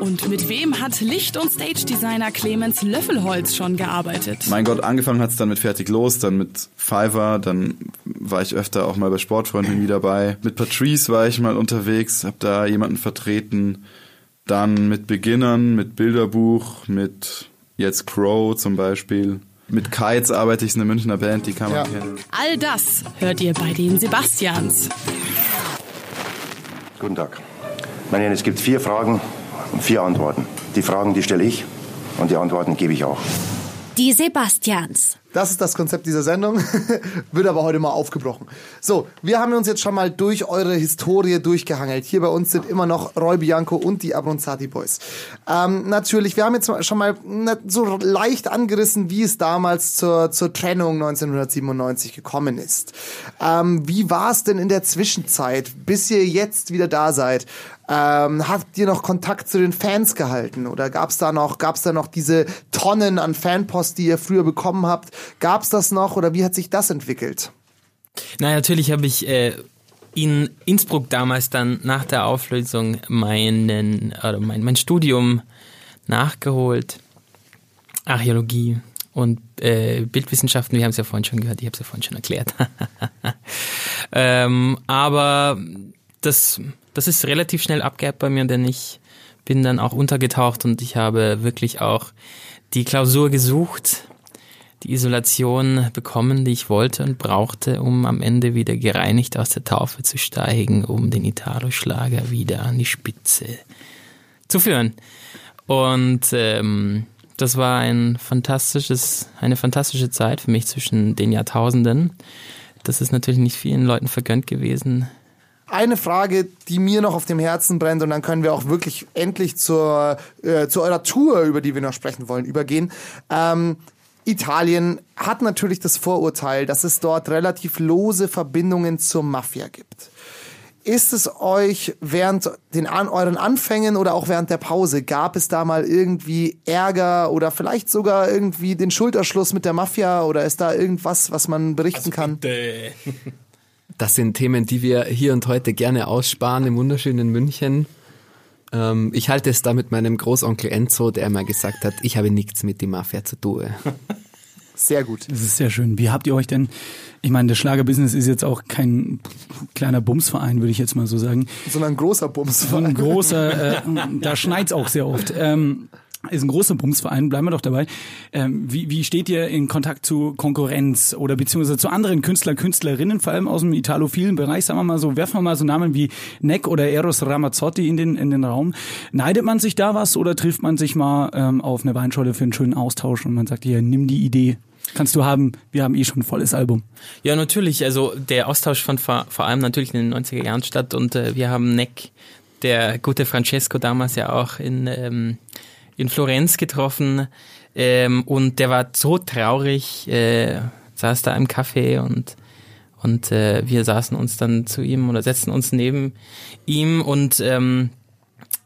[SPEAKER 10] Und mit wem hat Licht- und Stage-Designer Clemens Löffelholz schon gearbeitet?
[SPEAKER 13] Mein Gott, angefangen hat's dann mit Fertig los, dann mit Fiverr, dann war ich öfter auch mal bei Sportfreunden irgendwie dabei. Mit Patrice war ich mal unterwegs, hab da jemanden vertreten. Dann mit Beginnern, mit Bilderbuch, mit jetzt Crow zum Beispiel. Mit Kites arbeite ich, ist eine Münchner Band, die kann man
[SPEAKER 2] Ja.
[SPEAKER 13] kennen.
[SPEAKER 10] All das hört ihr bei den Sebastians.
[SPEAKER 14] Guten Tag. Meine Herren, es gibt vier Fragen und vier Antworten. Die Fragen, die stelle ich und die Antworten gebe ich auch.
[SPEAKER 1] Die Sebastians.
[SPEAKER 2] Das ist das Konzept dieser Sendung, wird aber heute mal aufgebrochen. So, wir haben uns jetzt schon mal durch eure Historie durchgehangelt. Hier bei uns sind immer noch Roy Bianco und die Abronzati Boys. Ähm, natürlich, wir haben jetzt schon mal so leicht angerissen, wie es damals zur, zur Trennung 1997 gekommen ist. Ähm, wie war es denn in der Zwischenzeit, bis ihr jetzt wieder da seid? Ähm, habt ihr noch Kontakt zu den Fans gehalten oder gab's da noch gab's da noch diese Tonnen an Fanpost, die ihr früher bekommen habt? Gab's das noch oder wie hat sich das entwickelt?
[SPEAKER 4] Na natürlich habe ich äh, in Innsbruck damals dann nach der Auflösung meinen oder mein, mein Studium nachgeholt, Archäologie und äh, Bildwissenschaften. Wir haben es ja vorhin schon gehört, ich habe es ja vorhin schon erklärt. ähm, aber das das ist relativ schnell abgeebbt bei mir, denn ich bin dann auch untergetaucht und ich habe wirklich auch die Klausur gesucht, die Isolation bekommen, die ich wollte und brauchte, um am Ende wieder gereinigt aus der Taufe zu steigen, um den Italo-Schlager wieder an die Spitze zu führen. Und ähm, das war ein fantastisches, eine fantastische Zeit für mich zwischen den Jahrtausenden. Das ist natürlich nicht vielen Leuten vergönnt gewesen,
[SPEAKER 2] eine Frage, die mir noch auf dem Herzen brennt und dann können wir auch wirklich endlich zur, äh, zu eurer Tour, über die wir noch sprechen wollen, übergehen. Ähm, Italien hat natürlich das Vorurteil, dass es dort relativ lose Verbindungen zur Mafia gibt. Ist es euch während den an euren Anfängen oder auch während der Pause gab es da mal irgendwie Ärger oder vielleicht sogar irgendwie den Schulterschluss mit der Mafia oder ist da irgendwas, was man berichten also kann?
[SPEAKER 5] Das sind Themen, die wir hier und heute gerne aussparen im wunderschönen München. Ähm, ich halte es da mit meinem Großonkel Enzo, der mal gesagt hat, ich habe nichts mit der Mafia zu tun.
[SPEAKER 2] Sehr gut.
[SPEAKER 3] Das ist sehr schön. Wie habt ihr euch denn, ich meine, das Schlagerbusiness ist jetzt auch kein kleiner Bumsverein, würde ich jetzt mal so sagen.
[SPEAKER 2] Sondern ein großer Bumsverein.
[SPEAKER 3] Ein großer, äh, da schneit's auch sehr oft. Ähm, ist ein großer Bumsverein, bleiben wir doch dabei. Ähm, wie, wie steht ihr in Kontakt zu Konkurrenz oder beziehungsweise zu anderen Künstler, Künstlerinnen, vor allem aus dem italophilen Bereich? Sagen wir mal so, werfen wir mal so Namen wie Neck oder Eros Ramazzotti in den, in den Raum. Neidet man sich da was oder trifft man sich mal ähm, auf eine Weinschorle für einen schönen Austausch und man sagt, ja, nimm die Idee, kannst du haben. Wir haben eh schon ein volles Album.
[SPEAKER 4] Ja, natürlich. Also der Austausch fand vor, vor allem natürlich in den 90er Jahren statt und äh, wir haben Neck, der gute Francesco damals ja auch in ähm, in Florenz getroffen ähm, und der war so traurig, äh, saß da im Café und und äh, wir saßen uns dann zu ihm oder setzten uns neben ihm und ähm,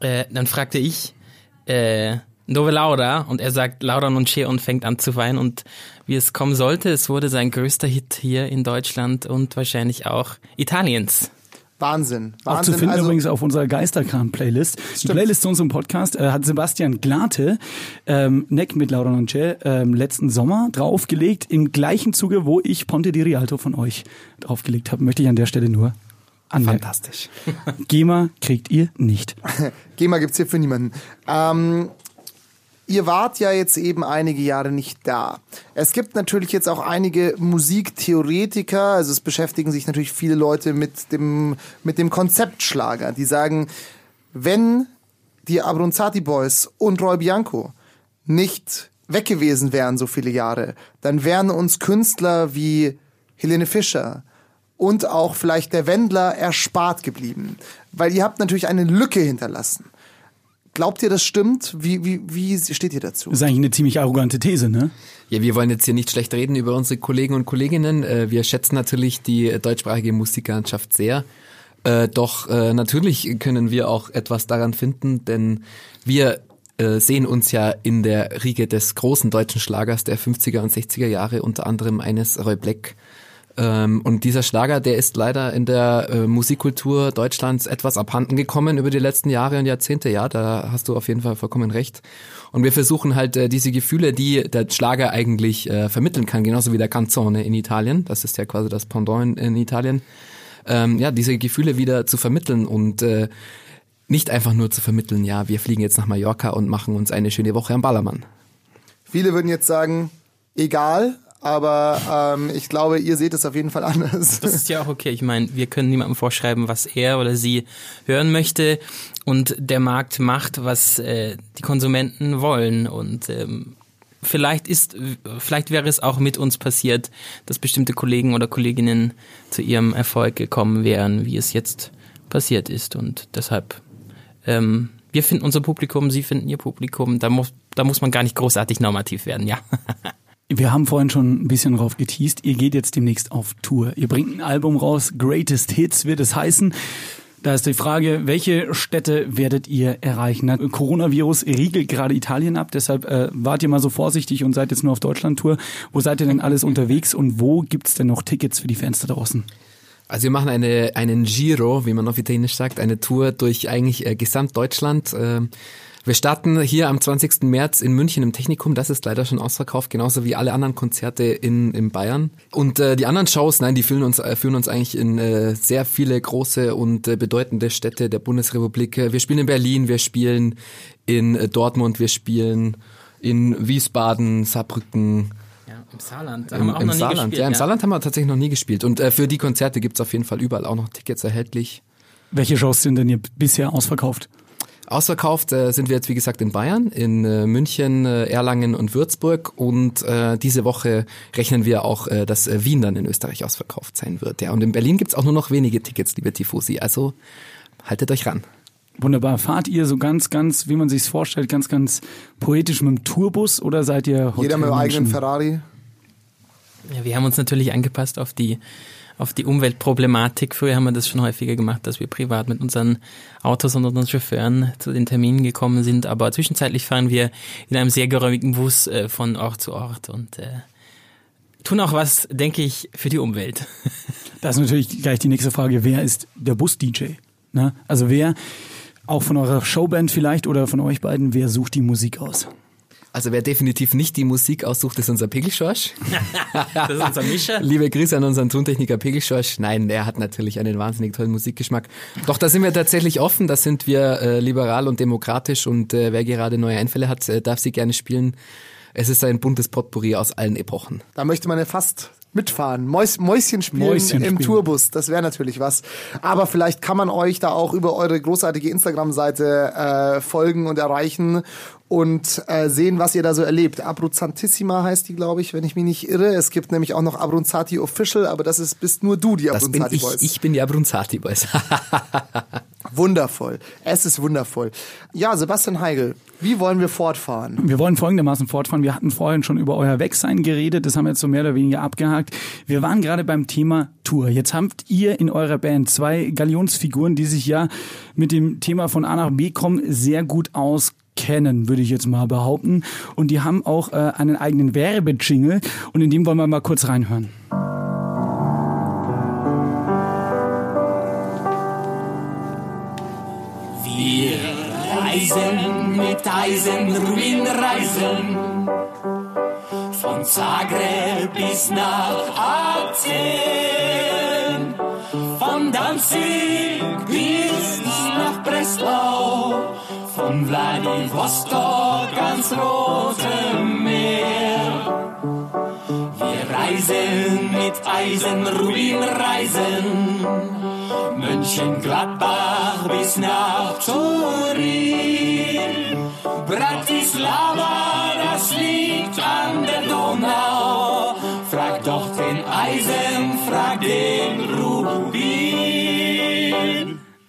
[SPEAKER 4] äh, dann fragte ich äh, Dove Laura und er sagt Laura non c'è und fängt an zu weinen und wie es kommen sollte, es wurde sein größter Hit hier in Deutschland und wahrscheinlich auch Italiens.
[SPEAKER 2] Wahnsinn. Wahnsinn.
[SPEAKER 3] Auch zu finden also, übrigens auf unserer Geisterkram-Playlist. Die Playlist zu unserem Podcast äh, hat Sebastian Glate, ähm, Neck mit Laura Nonce, ähm, letzten Sommer draufgelegt, im gleichen Zuge, wo ich Ponte di Rialto von euch draufgelegt habe. Möchte ich an der Stelle nur anmerken.
[SPEAKER 2] Fantastisch.
[SPEAKER 3] GEMA kriegt ihr nicht.
[SPEAKER 2] GEMA gibt's hier für niemanden. Ähm, Ihr wart ja jetzt eben einige Jahre nicht da. Es gibt natürlich jetzt auch einige Musiktheoretiker, also es beschäftigen sich natürlich viele Leute mit dem, mit dem Konzeptschlager, die sagen, wenn die Abronzati Boys und Roy Bianco nicht weg gewesen wären so viele Jahre, dann wären uns Künstler wie Helene Fischer und auch vielleicht der Wendler erspart geblieben. Weil ihr habt natürlich eine Lücke hinterlassen. Glaubt ihr, das stimmt? Wie, wie, wie steht ihr dazu?
[SPEAKER 3] Das ist eigentlich eine ziemlich arrogante These, ne?
[SPEAKER 5] Ja, wir wollen jetzt hier nicht schlecht reden über unsere Kollegen und Kolleginnen. Äh, wir schätzen natürlich die deutschsprachige Musiklandschaft sehr. Äh, doch äh, natürlich können wir auch etwas daran finden, denn wir sehen uns ja in der Riege des großen deutschen Schlagers der 50er und 60er Jahre, unter anderem eines Roy Black ähm, und dieser Schlager, der ist leider in der äh, Musikkultur Deutschlands etwas abhanden gekommen über die letzten Jahre und Jahrzehnte. Ja, da hast du auf jeden Fall vollkommen recht. Und wir versuchen halt äh, diese Gefühle, die der Schlager eigentlich äh, vermitteln kann, genauso wie der Canzone in Italien. Das ist ja quasi das Pendant in, in Italien. Ähm, ja, diese Gefühle wieder zu vermitteln und äh, nicht einfach nur zu vermitteln, ja, wir fliegen jetzt nach Mallorca und machen uns eine schöne Woche am Ballermann.
[SPEAKER 2] Viele würden jetzt sagen, egal, aber ähm, ich glaube, ihr seht es auf jeden Fall anders.
[SPEAKER 4] Das ist ja auch okay. Ich meine, wir können niemandem vorschreiben, was er oder sie hören möchte und der Markt macht, was äh, die Konsumenten wollen und ähm, vielleicht ist, vielleicht wäre es auch mit uns passiert, dass bestimmte Kollegen oder Kolleginnen zu ihrem Erfolg gekommen wären, wie es jetzt passiert ist. Und deshalb, ähm, wir finden unser Publikum, Sie finden Ihr Publikum. Da muss, da muss man gar nicht großartig normativ werden, ja.
[SPEAKER 3] Wir haben vorhin schon ein bisschen drauf geteased. Ihr geht jetzt demnächst auf Tour. Ihr bringt ein Album raus, Greatest Hits wird es heißen. Da ist die Frage, welche Städte werdet ihr erreichen? Na, Coronavirus riegelt gerade Italien ab, deshalb äh, wart ihr mal so vorsichtig und seid jetzt nur auf Deutschland-Tour. Wo seid ihr denn alles unterwegs und wo gibt's denn noch Tickets für die da draußen?
[SPEAKER 5] Also wir machen eine, einen Giro, wie man auf Italienisch sagt, eine Tour durch eigentlich äh, Gesamtdeutschland. Äh, wir starten hier am 20. März in München im Technikum. Das ist leider schon ausverkauft, genauso wie alle anderen Konzerte in, in Bayern. Und äh, die anderen Shows, nein, die führen uns, äh, führen uns eigentlich in äh, sehr viele große und äh, bedeutende Städte der Bundesrepublik. Wir spielen in Berlin, wir spielen in äh, Dortmund, wir spielen in Wiesbaden, Saarbrücken.
[SPEAKER 4] Ja, im Saarland. Da
[SPEAKER 5] Im,
[SPEAKER 4] haben wir auch
[SPEAKER 5] im
[SPEAKER 4] noch nie
[SPEAKER 5] Saarland.
[SPEAKER 4] gespielt,
[SPEAKER 5] ja, im
[SPEAKER 4] ja.
[SPEAKER 5] Saarland haben wir tatsächlich noch nie gespielt. Und äh, für die Konzerte gibt's auf jeden Fall überall auch noch Tickets erhältlich.
[SPEAKER 3] Welche Shows sind denn ihr bisher ausverkauft?
[SPEAKER 5] Ausverkauft äh, sind wir jetzt, wie gesagt, in Bayern, in äh, München, äh, Erlangen und Würzburg. Und äh, diese Woche rechnen wir auch, äh, dass äh, Wien dann in Österreich ausverkauft sein wird. Ja, und in Berlin gibt's auch nur noch wenige Tickets, liebe Tifosi. Also haltet euch ran.
[SPEAKER 3] Wunderbar. Fahrt ihr so ganz, ganz, wie man sich's vorstellt, ganz, ganz poetisch mit dem Tourbus oder seid ihr
[SPEAKER 2] Jeder mit dem eigenen? Ferrari.
[SPEAKER 4] Ja, wir haben uns natürlich angepasst auf die auf die Umweltproblematik. Früher haben wir das schon häufiger gemacht, dass wir privat mit unseren Autos und unseren Chauffeuren zu den Terminen gekommen sind. Aber zwischenzeitlich fahren wir in einem sehr geräumigen Bus äh, von Ort zu Ort und äh, tun auch was, denke ich, für die Umwelt.
[SPEAKER 3] Das ist natürlich gleich die nächste Frage. Wer ist der Bus-DJ? Ne? Also wer, auch von eurer Showband vielleicht oder von euch beiden, wer sucht die Musik aus?
[SPEAKER 5] Also wer definitiv nicht die Musik aussucht, ist unser Pegelschorsch.
[SPEAKER 4] das ist unser Mischer.
[SPEAKER 5] Liebe Grüße an unseren Tontechniker Pegelschorsch. Nein, der hat natürlich einen wahnsinnig tollen Musikgeschmack. Doch da sind wir tatsächlich offen, da sind wir äh, liberal und demokratisch und äh, wer gerade neue Einfälle hat, äh, darf sie gerne spielen. Es ist ein buntes Potpourri aus allen Epochen.
[SPEAKER 2] Da möchte man ja fast mitfahren. Mäus, Mäuschen spielen
[SPEAKER 3] Mäuschen
[SPEAKER 2] im
[SPEAKER 3] spielen.
[SPEAKER 2] Tourbus, das wäre natürlich was. Aber vielleicht kann man euch da auch über eure großartige Instagram-Seite äh, folgen und erreichen und äh, sehen, was ihr da so erlebt. Abruzzantissima heißt die, glaube ich, wenn ich mich nicht irre. Es gibt nämlich auch noch Abruzzati Official, aber das ist bist nur du, die Abruzzati
[SPEAKER 5] ich,
[SPEAKER 2] Boys.
[SPEAKER 5] ich bin die Abruzzati Boys.
[SPEAKER 2] Wundervoll. Es ist wundervoll. Ja, Sebastian Heigl, wie wollen wir fortfahren?
[SPEAKER 3] Wir wollen folgendermaßen fortfahren. Wir hatten vorhin schon über euer Wegsein geredet. Das haben wir jetzt so mehr oder weniger abgehakt. Wir waren gerade beim Thema Tour. Jetzt habt ihr in eurer Band zwei Galionsfiguren, die sich ja mit dem Thema von A nach B kommen sehr gut auskennen, würde ich jetzt mal behaupten. Und die haben auch äh, einen eigenen Werbejingle. Und in dem wollen wir mal kurz reinhören.
[SPEAKER 15] Wir reisen mit Eisenruin reisen von Zagreb bis nach Athen, von Danzig bis nach Breslau, von Vladivostok ans Rote Meer. Wir reisen mit Eisenruin reisen Mönchengladbach bis nach Turin. Bratislava, das liegt an der Donau.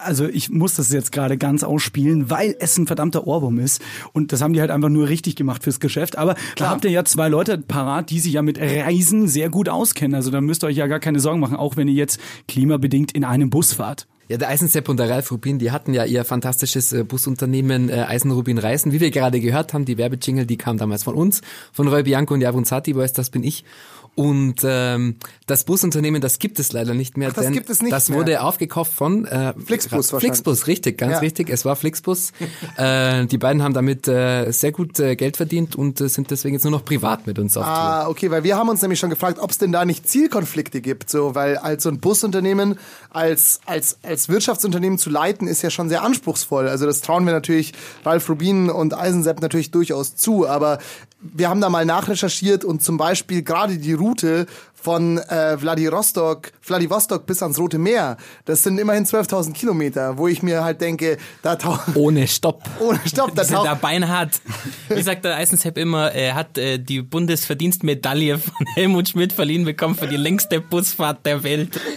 [SPEAKER 3] Also ich muss das jetzt gerade ganz ausspielen, weil es ein verdammter Ohrwurm ist. Und das haben die halt einfach nur richtig gemacht fürs Geschäft. Aber da habt ihr ja zwei Leute parat, die sich ja mit Reisen sehr gut auskennen. Also da müsst ihr euch ja gar keine Sorgen machen, auch wenn ihr jetzt klimabedingt in einem Bus fahrt.
[SPEAKER 5] Ja, der Eisensepp und der Ralf Rubin, die hatten ja ihr fantastisches äh, Busunternehmen äh, Eisenrubin Reisen. Wie wir gerade gehört haben, die Werbejingle, die kam damals von uns, von Roy Bianco und Abronzati Boys, das bin ich. Und ähm, das Busunternehmen, das gibt es leider nicht mehr,
[SPEAKER 2] Ach, das
[SPEAKER 5] denn
[SPEAKER 2] gibt es nicht
[SPEAKER 5] das
[SPEAKER 2] mehr.
[SPEAKER 5] wurde aufgekauft von äh,
[SPEAKER 2] Flixbus.
[SPEAKER 5] Flixbus, richtig, ganz
[SPEAKER 2] Ja.
[SPEAKER 5] richtig. Es war Flixbus. äh, die beiden haben damit äh, sehr gut äh, Geld verdient und äh, sind deswegen jetzt nur noch privat mit uns auf.
[SPEAKER 2] Ah, okay, weil wir haben uns nämlich schon gefragt, ob es denn da nicht Zielkonflikte gibt, so, weil als so ein Busunternehmen als, als, als Wirtschaftsunternehmen zu leiten, ist ja schon sehr anspruchsvoll. Also das trauen wir natürlich Ralf Rubin und Eisensepp natürlich durchaus zu, aber wir haben da mal nachrecherchiert und zum Beispiel gerade die Route von äh, Vladivostok, Vladivostok bis ans Rote Meer. Das sind immerhin 12.000 Kilometer, wo ich mir halt denke, da taucht...
[SPEAKER 5] Ohne Stopp.
[SPEAKER 2] Ohne Stopp. Da
[SPEAKER 4] sind da
[SPEAKER 2] taucht,
[SPEAKER 4] beinhart. Wie sagt der Eisensepp immer, er hat äh, die Bundesverdienstmedaille von Helmut Schmidt verliehen bekommen für die längste Busfahrt der Welt.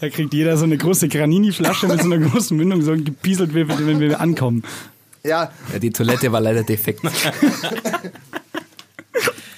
[SPEAKER 3] Da kriegt jeder so eine große Granini-Flasche mit so einer großen Mündung, so gepieselt wird, wenn wir ankommen.
[SPEAKER 2] Ja,
[SPEAKER 5] Ja, die Toilette war leider defekt.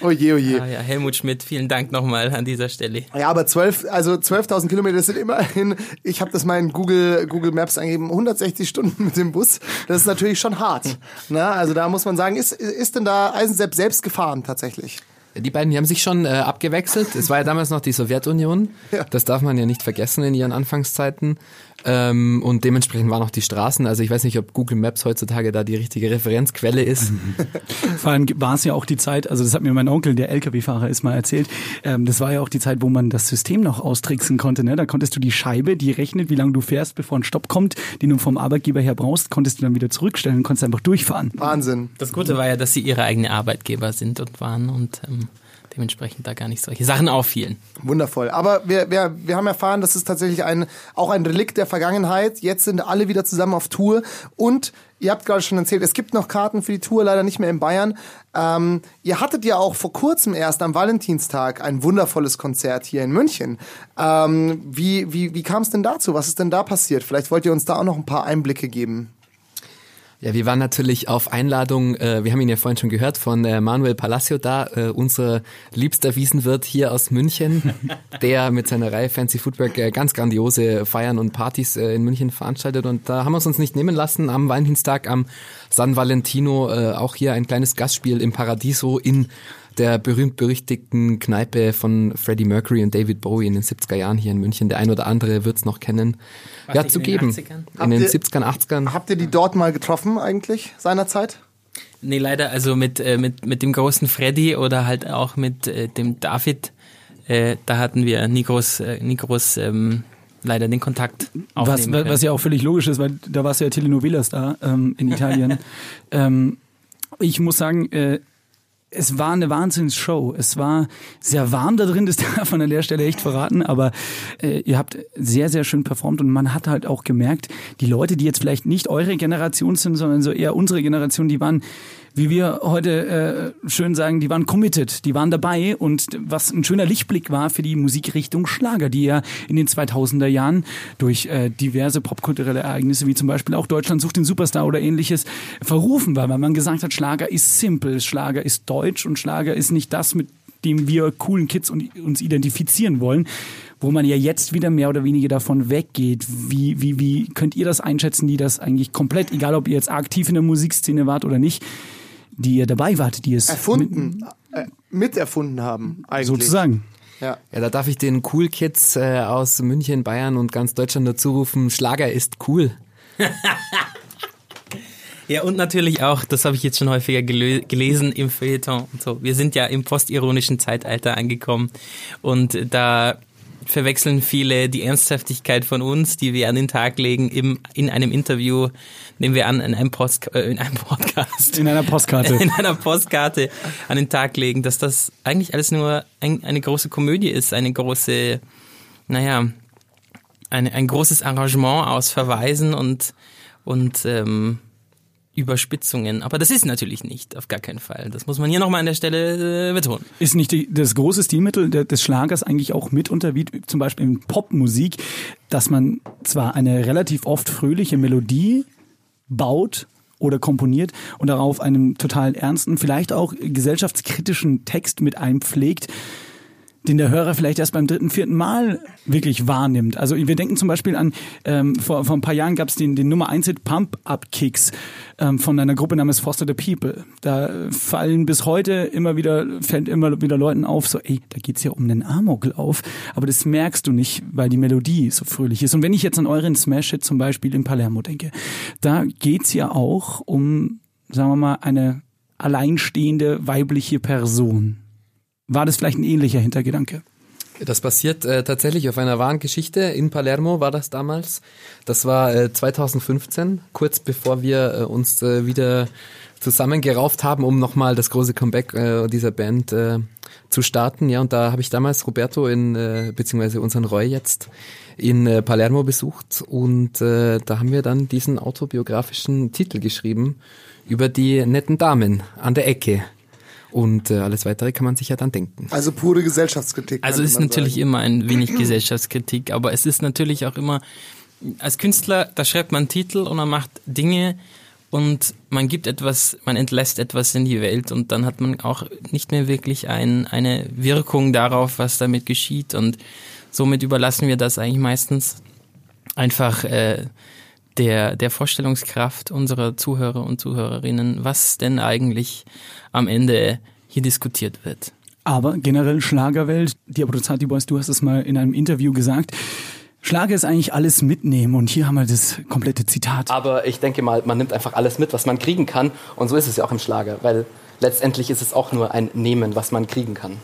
[SPEAKER 2] oh je, oh je.
[SPEAKER 4] Ah, ja, Helmut Schmidt, vielen Dank nochmal an dieser Stelle.
[SPEAKER 2] Ja, aber 12, also 12.000 Kilometer das sind immerhin, ich habe das mal in Google, Google Maps eingegeben, 160 Stunden mit dem Bus. Das ist natürlich schon hart. Na, also da muss man sagen, ist, ist denn da Eisensepp selbst gefahren tatsächlich?
[SPEAKER 5] Die beiden, die haben sich schon äh, abgewechselt. Es war ja damals noch die Sowjetunion.
[SPEAKER 2] Ja.
[SPEAKER 5] Das darf man ja nicht vergessen in ihren Anfangszeiten. Ähm, und dementsprechend waren auch die Straßen. Also ich weiß nicht, ob Google Maps heutzutage da die richtige Referenzquelle ist.
[SPEAKER 3] Vor allem war es ja auch die Zeit, also das hat mir mein Onkel, der LKW-Fahrer ist, mal erzählt, ähm, das war ja auch die Zeit, wo man das System noch austricksen konnte. Ne? Da konntest du die Scheibe, die rechnet, wie lange du fährst, bevor ein Stopp kommt, den du vom Arbeitgeber her brauchst, konntest du dann wieder zurückstellen und konntest einfach durchfahren.
[SPEAKER 2] Wahnsinn.
[SPEAKER 4] Das Gute war ja, dass sie ihre eigene Arbeitgeber sind und waren und ähm, dementsprechend da gar nicht solche Sachen auffielen.
[SPEAKER 2] Wundervoll. Aber wir, wir, wir haben erfahren, das ist tatsächlich ein, auch ein Relikt der Vergangenheit. Jetzt sind alle wieder zusammen auf Tour. Und ihr habt gerade schon erzählt, es gibt noch Karten für die Tour, leider nicht mehr in Bayern. Ähm, ihr hattet ja auch vor kurzem erst am Valentinstag ein wundervolles Konzert hier in München. Ähm, wie wie, wie kam es denn dazu? Was ist denn da passiert? Vielleicht wollt ihr uns da auch noch ein paar Einblicke geben.
[SPEAKER 5] Ja, wir waren natürlich auf Einladung, äh, wir haben ihn ja vorhin schon gehört, von äh, Manuel Palacio da, äh, unser liebster Wiesenwirt hier aus München, der mit seiner Reihe Fancy Footwork äh, ganz grandiose Feiern und Partys äh, in München veranstaltet. Und da haben wir es uns nicht nehmen lassen, am Valentinstag, am San Valentino, äh, auch hier ein kleines Gastspiel im Paradiso in der berühmt-berüchtigten Kneipe von Freddie Mercury und David Bowie in den 70er Jahren hier in München. Der ein oder andere wird's noch kennen.
[SPEAKER 4] Was,
[SPEAKER 5] ja,
[SPEAKER 4] in
[SPEAKER 5] zu
[SPEAKER 4] den
[SPEAKER 5] geben.
[SPEAKER 4] 80ern?
[SPEAKER 5] In
[SPEAKER 2] Habt
[SPEAKER 5] den
[SPEAKER 2] ihr-
[SPEAKER 5] 70ern, 80ern.
[SPEAKER 2] Habt ihr die dort mal getroffen eigentlich seinerzeit?
[SPEAKER 4] Nee, leider, also mit, äh, mit, mit dem großen Freddy oder halt auch mit äh, dem David, äh, da hatten wir nie groß, äh, nie groß ähm, leider den Kontakt
[SPEAKER 3] Was,
[SPEAKER 4] aufnehmen können.
[SPEAKER 3] was ja auch völlig logisch ist, weil da warst du ja Telenovelas da ähm, in Italien. ähm, ich muss sagen, äh, es war eine Wahnsinnsshow. Es war sehr warm da drin, das darf man an der Stelle echt verraten, aber äh, ihr habt sehr, sehr schön performt und man hat halt auch gemerkt, die Leute, die jetzt vielleicht nicht eure Generation sind, sondern so eher unsere Generation, die waren wie wir heute äh, schön sagen, die waren committed, die waren dabei und was ein schöner Lichtblick war für die Musikrichtung Schlager, die ja in den 2000er Jahren durch äh, diverse popkulturelle Ereignisse wie zum Beispiel auch Deutschland sucht den Superstar oder ähnliches verrufen war, weil man gesagt hat, Schlager ist simpel, Schlager ist deutsch und Schlager ist nicht das, mit dem wir coolen Kids und, uns identifizieren wollen, wo man ja jetzt wieder mehr oder weniger davon weggeht. Wie, wie, wie könnt ihr das einschätzen, die das eigentlich komplett, egal ob ihr jetzt aktiv in der Musikszene wart oder nicht, die ihr dabei wart, die es
[SPEAKER 2] Erfunden, äh, miterfunden haben eigentlich.
[SPEAKER 3] sozusagen.
[SPEAKER 2] Ja.
[SPEAKER 5] Ja, da darf ich den Cool Kids äh, aus München, Bayern und ganz Deutschland dazu rufen, Schlager ist cool.
[SPEAKER 4] Ja, und natürlich auch, das habe ich jetzt schon häufiger gelesen im Feuilleton und so. Wir sind ja im postironischen Zeitalter angekommen und da verwechseln viele die Ernsthaftigkeit von uns, die wir an den Tag legen, im, in einem Interview, nehmen wir an, in einem, Post, äh, in einem Podcast.
[SPEAKER 3] In einer Postkarte.
[SPEAKER 4] In einer Postkarte an den Tag legen, dass das eigentlich alles nur ein, eine große Komödie ist, eine große, naja, ein, ein großes Arrangement aus Verweisen und, und ähm, Überspitzungen. Aber das ist natürlich nicht, auf gar keinen Fall. Das muss man hier nochmal an der Stelle äh, betonen.
[SPEAKER 3] Ist nicht die, das große Stilmittel de- des Schlagers eigentlich auch mitunter, wie zum Beispiel in Popmusik, dass man zwar eine relativ oft fröhliche Melodie baut oder komponiert und darauf einen total ernsten, vielleicht auch gesellschaftskritischen Text mit einpflegt, den der Hörer vielleicht erst beim dritten, vierten Mal wirklich wahrnimmt. Also wir denken zum Beispiel an, ähm, vor, vor ein paar Jahren gab es den, den Nummer 1 Hit Pump Up Kicks ähm, von einer Gruppe namens Foster the People. Da fallen bis heute immer wieder, fällt immer wieder Leuten auf, so ey, da geht's ja um einen Amoklauf. Aber das merkst du nicht, weil die Melodie so fröhlich ist. Und wenn ich jetzt an euren Smash-Hit zum Beispiel in Palermo denke, da geht's ja auch um, sagen wir mal, eine alleinstehende weibliche Person. War das vielleicht ein ähnlicher Hintergedanke?
[SPEAKER 5] Das basiert äh, tatsächlich auf einer wahren Geschichte. In Palermo war das damals. Das war äh, 2015, kurz bevor wir äh, uns äh, wieder zusammengerauft haben, um nochmal das große Comeback äh, dieser Band äh, zu starten. Ja, und da habe ich damals Roberto in, äh, beziehungsweise unseren Roy jetzt in äh, Palermo besucht und äh, da haben wir dann diesen autobiografischen Titel geschrieben über die netten Damen an der Ecke. Und äh, alles weitere kann man sich ja dann denken.
[SPEAKER 2] Also pure Gesellschaftskritik.
[SPEAKER 4] Also es ist natürlich immer ein wenig Gesellschaftskritik, aber es ist natürlich auch immer, als Künstler, da schreibt man einen Titel und man macht Dinge und man gibt etwas, man entlässt etwas in die Welt und dann hat man auch nicht mehr wirklich ein, eine Wirkung darauf, was damit geschieht und somit überlassen wir das eigentlich meistens einfach äh, der, der Vorstellungskraft unserer Zuhörer und Zuhörerinnen, was denn eigentlich am Ende hier diskutiert wird.
[SPEAKER 3] Aber generell Schlagerwelt, die Abruzzati Boys, du hast es mal in einem Interview gesagt, Schlager ist eigentlich alles mitnehmen und hier haben wir das komplette Zitat.
[SPEAKER 5] Aber ich denke mal, man nimmt einfach alles mit, was man kriegen kann und so ist es ja auch im Schlager, weil letztendlich ist es auch nur ein Nehmen, was man kriegen kann.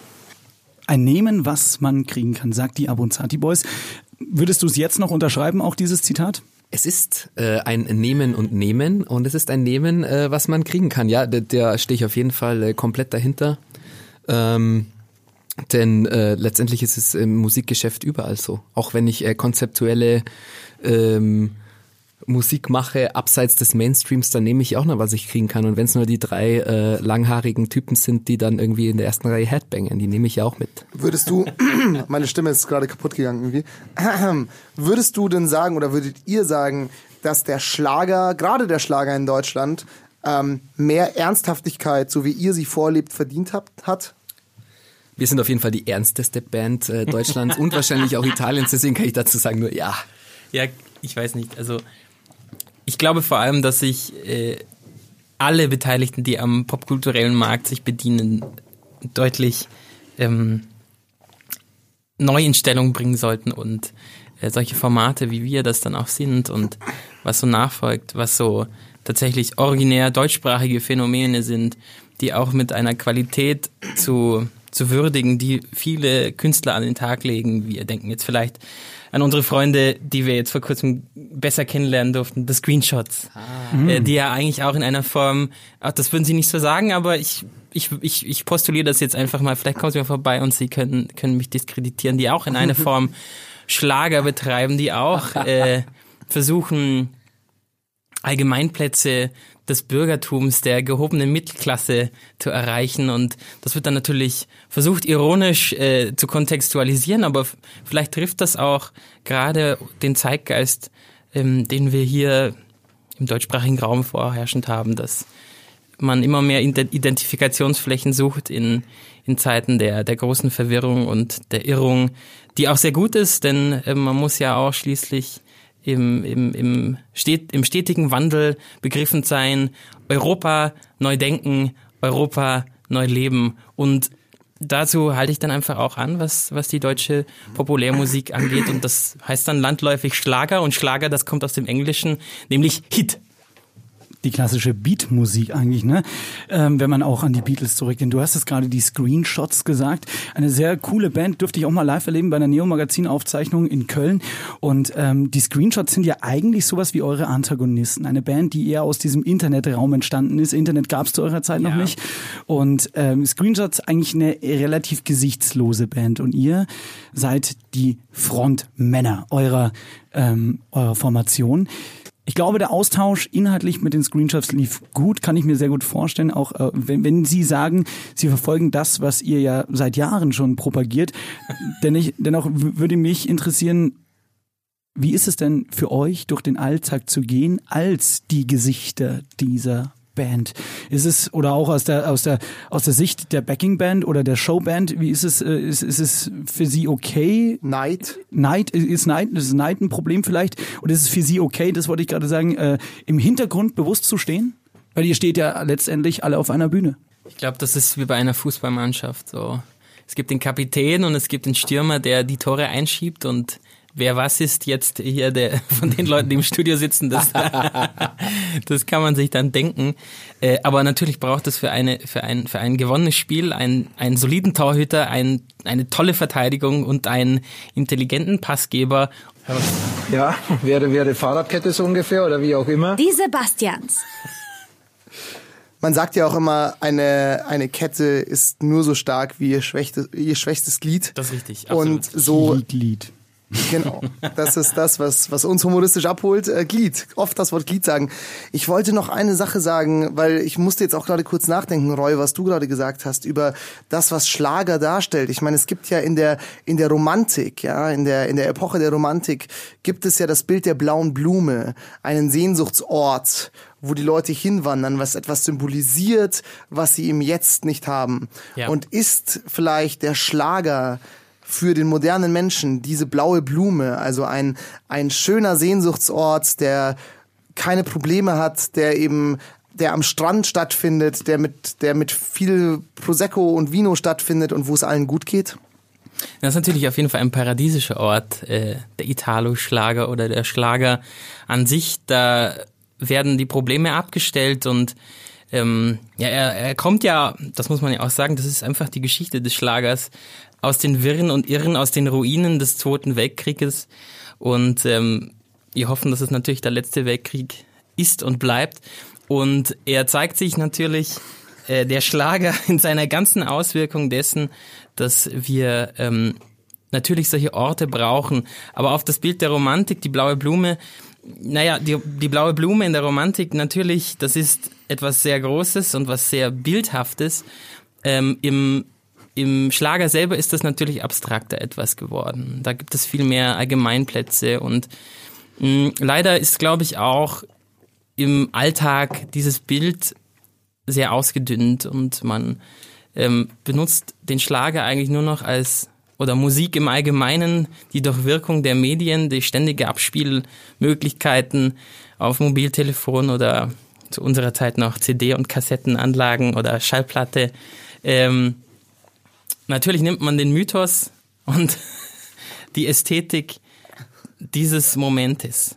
[SPEAKER 3] Ein Nehmen, was man kriegen kann, sagt die Abruzzati Boys. Würdest du es jetzt noch unterschreiben, auch dieses Zitat?
[SPEAKER 5] Es ist äh, ein Nehmen und Nehmen und es ist ein Nehmen, äh, was man kriegen kann. Ja, da, da stehe ich auf jeden Fall äh, komplett dahinter. Ähm, denn äh, letztendlich ist es im Musikgeschäft überall so. Auch wenn ich äh, konzeptuelle ähm, Musik mache, abseits des Mainstreams, dann nehme ich auch noch, was ich kriegen kann. Und wenn es nur die drei äh, langhaarigen Typen sind, die dann irgendwie in der ersten Reihe Headbangen, die nehme ich auch mit.
[SPEAKER 2] Würdest du, meine Stimme ist gerade kaputt gegangen irgendwie, würdest du denn sagen oder würdet ihr sagen, dass der Schlager, gerade der Schlager in Deutschland, ähm, mehr Ernsthaftigkeit, so wie ihr sie vorlebt, verdient habt, hat?
[SPEAKER 5] Wir sind auf jeden Fall die ernsteste Band äh, Deutschlands und wahrscheinlich auch Italiens, deswegen kann ich dazu sagen nur ja.
[SPEAKER 4] Ja, ich weiß nicht. Also ich glaube vor allem, dass sich äh, alle Beteiligten, die am popkulturellen Markt sich bedienen, deutlich ähm, neu in Stellung bringen sollten und äh, solche Formate, wie wir das dann auch sind und was so nachfolgt, was so tatsächlich originär deutschsprachige Phänomene sind, die auch mit einer Qualität zu, zu würdigen, die viele Künstler an den Tag legen. Wir denken jetzt vielleicht an unsere Freunde, die wir jetzt vor kurzem besser kennenlernen durften, The Screenshots, ah. äh, die ja eigentlich auch in einer Form, ach, das würden sie nicht so sagen, aber ich ich, ich, ich postuliere das jetzt einfach mal, vielleicht kommen sie mal vorbei und sie können, können mich diskreditieren, die auch in einer Form Schlager betreiben, die auch äh, versuchen, Allgemeinplätze des Bürgertums, der gehobenen Mittelklasse zu erreichen. Und das wird dann natürlich versucht, ironisch äh, zu kontextualisieren, aber vielleicht trifft das auch gerade den Zeitgeist, ähm, den wir hier im deutschsprachigen Raum vorherrschend haben, dass man immer mehr Identifikationsflächen sucht in, in Zeiten der, der großen Verwirrung und der Irrung, die auch sehr gut ist, denn äh, man muss ja auch schließlich im, im, im, stet, im stetigen Wandel begriffen sein, Europa neu denken, Europa neu leben. Und dazu halte ich dann einfach auch an, was, was die deutsche Populärmusik angeht. Und das heißt dann landläufig Schlager. Und Schlager, das kommt aus dem Englischen, nämlich Hit
[SPEAKER 3] die klassische Beatmusik eigentlich, ne? Ähm, wenn man auch an die Beatles zurückgeht. Du hast es gerade die Screenshots gesagt. Eine sehr coole Band dürfte ich auch mal live erleben bei einer Neo-Magazin-Aufzeichnung in Köln. Und ähm, die Screenshots sind ja eigentlich sowas wie eure Antagonisten. Eine Band, die eher aus diesem Internetraum entstanden ist. Internet gab es zu eurer Zeit noch nicht. Und ähm, Screenshots eigentlich eine relativ gesichtslose Band. Und ihr seid die Frontmänner eurer, ähm, eurer Formation. Ich glaube, der Austausch inhaltlich mit den Screenshots lief gut, kann ich mir sehr gut vorstellen. Auch äh, wenn, wenn Sie sagen, Sie verfolgen das, was ihr ja seit Jahren schon propagiert. denn ich, dennoch würde mich interessieren, wie ist es denn für euch, durch den Alltag zu gehen, als die Gesichter dieser Band? Ist es oder auch aus der aus der aus der Sicht der Backing Band oder der Showband? Wie ist es? Äh, ist, ist es für Sie okay?
[SPEAKER 2] Neid.
[SPEAKER 3] Neid ist Neid ist Neid ein Problem vielleicht? Oder ist es für Sie okay? Das wollte ich gerade sagen. Äh, Im Hintergrund bewusst zu stehen, weil ihr steht ja letztendlich alle auf einer Bühne.
[SPEAKER 4] Ich glaube, das ist wie bei einer Fußballmannschaft so. Es gibt den Kapitän und es gibt den Stürmer, der die Tore einschiebt und wer was ist jetzt hier der von den Leuten, die im Studio sitzen, das, das kann man sich dann denken. Äh, aber natürlich braucht es für eine für ein für ein gewonnenes Spiel einen, einen soliden Torhüter, ein, eine tolle Verteidigung und einen intelligenten Passgeber.
[SPEAKER 16] Ja, wäre wäre Fahrradkette so ungefähr oder wie auch immer.
[SPEAKER 1] Die Sebastians.
[SPEAKER 2] Man sagt ja auch immer, eine, eine Kette ist nur so stark wie ihr, schwächstes, ihr schwächstes Glied.
[SPEAKER 4] Das ist richtig.
[SPEAKER 2] Und so
[SPEAKER 3] Glied, Glied.
[SPEAKER 2] Genau. Das ist das, was, was uns humoristisch abholt. Äh, Glied. Oft das Wort Glied sagen. Ich wollte noch eine Sache sagen, weil ich musste jetzt auch gerade kurz nachdenken, Roy, was du gerade gesagt hast, über das, was Schlager darstellt. Ich meine, es gibt ja in der, in der Romantik, ja, in der, in der Epoche der Romantik gibt es ja das Bild der blauen Blume, einen Sehnsuchtsort, wo die Leute hinwandern, was etwas symbolisiert, was sie im Jetzt nicht haben.
[SPEAKER 4] Ja.
[SPEAKER 2] Und ist vielleicht der Schlager für den modernen Menschen diese blaue Blume, also ein, ein schöner Sehnsuchtsort, der keine Probleme hat, der eben der am Strand stattfindet, der mit, der mit viel Prosecco und Vino stattfindet und wo es allen gut geht?
[SPEAKER 4] Das ist natürlich auf jeden Fall ein paradiesischer Ort, äh, der Italo-Schlager oder der Schlager an sich. Da werden die Probleme abgestellt und ähm, ja, er, er kommt ja, das muss man ja auch sagen, das ist einfach die Geschichte des Schlagers aus den Wirren und Irren, aus den Ruinen des Zweiten Weltkrieges. Und ähm, wir hoffen, dass es natürlich der letzte Weltkrieg ist und bleibt. Und er zeigt sich natürlich, äh, der Schlager, in seiner ganzen Auswirkung dessen, dass wir ähm, natürlich solche Orte brauchen. Aber auf das Bild der Romantik, die blaue Blume, naja, die, die blaue Blume in der Romantik natürlich, das ist etwas sehr Großes und was sehr Bildhaftes. Ähm, Im im Schlager selber ist das natürlich abstrakter etwas geworden. Da gibt es viel mehr Allgemeinplätze und mh, leider ist, glaube ich, auch im Alltag dieses Bild sehr ausgedünnt und man ähm, benutzt den Schlager eigentlich nur noch als oder Musik im Allgemeinen, die durch Wirkung der Medien, die ständige Abspielmöglichkeiten auf Mobiltelefon oder zu unserer Zeit noch CD- und Kassettenanlagen oder Schallplatte, ähm, natürlich nimmt man den Mythos und die Ästhetik dieses Momentes.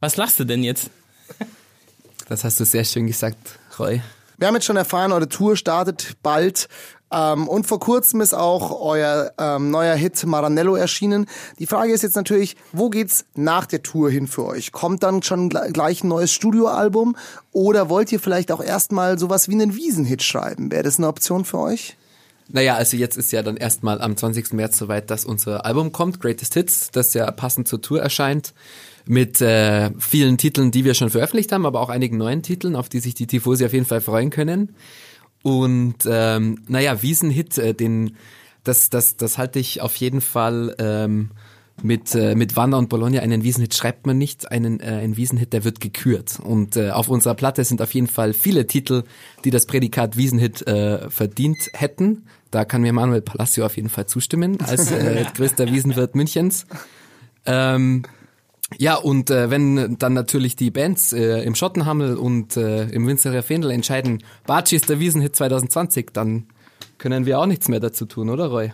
[SPEAKER 4] Was lachst du denn jetzt?
[SPEAKER 5] Das hast du sehr schön gesagt, Roy.
[SPEAKER 2] Wir haben jetzt schon erfahren, eure Tour startet bald. Ähm, und vor kurzem ist auch euer ähm, neuer Hit Maranello erschienen. Die Frage ist jetzt natürlich, wo geht's nach der Tour hin für euch? Kommt dann schon gleich ein neues Studioalbum? Oder wollt ihr vielleicht auch erstmal sowas wie einen Wiesenhit schreiben? Wäre das eine Option für euch?
[SPEAKER 5] Naja, also jetzt ist ja dann erstmal am 20. März soweit, dass unser Album kommt, Greatest Hits, das ja passend zur Tour erscheint, mit äh, vielen Titeln, die wir schon veröffentlicht haben, aber auch einigen neuen Titeln, auf die sich die Tifosi auf jeden Fall freuen können. Und ähm, naja, Wiesenhit, äh, den das, das, das halte ich auf jeden Fall ähm, mit, äh, mit Wanner und Bologna einen Wiesenhit schreibt man nicht, einen, äh, einen Wiesenhit, der wird gekürt. Und äh, auf unserer Platte sind auf jeden Fall viele Titel, die das Prädikat Wiesenhit äh, verdient hätten. Da kann mir Manuel Palacio auf jeden Fall zustimmen, als äh, größter Wiesenwirt Münchens. Ähm, ja, und äh, wenn dann natürlich die Bands äh, im Schottenhammel und äh, im Winzerer Fendel entscheiden, Baci ist der Wiesenhit 2020, dann können wir auch nichts mehr dazu tun, oder Roy?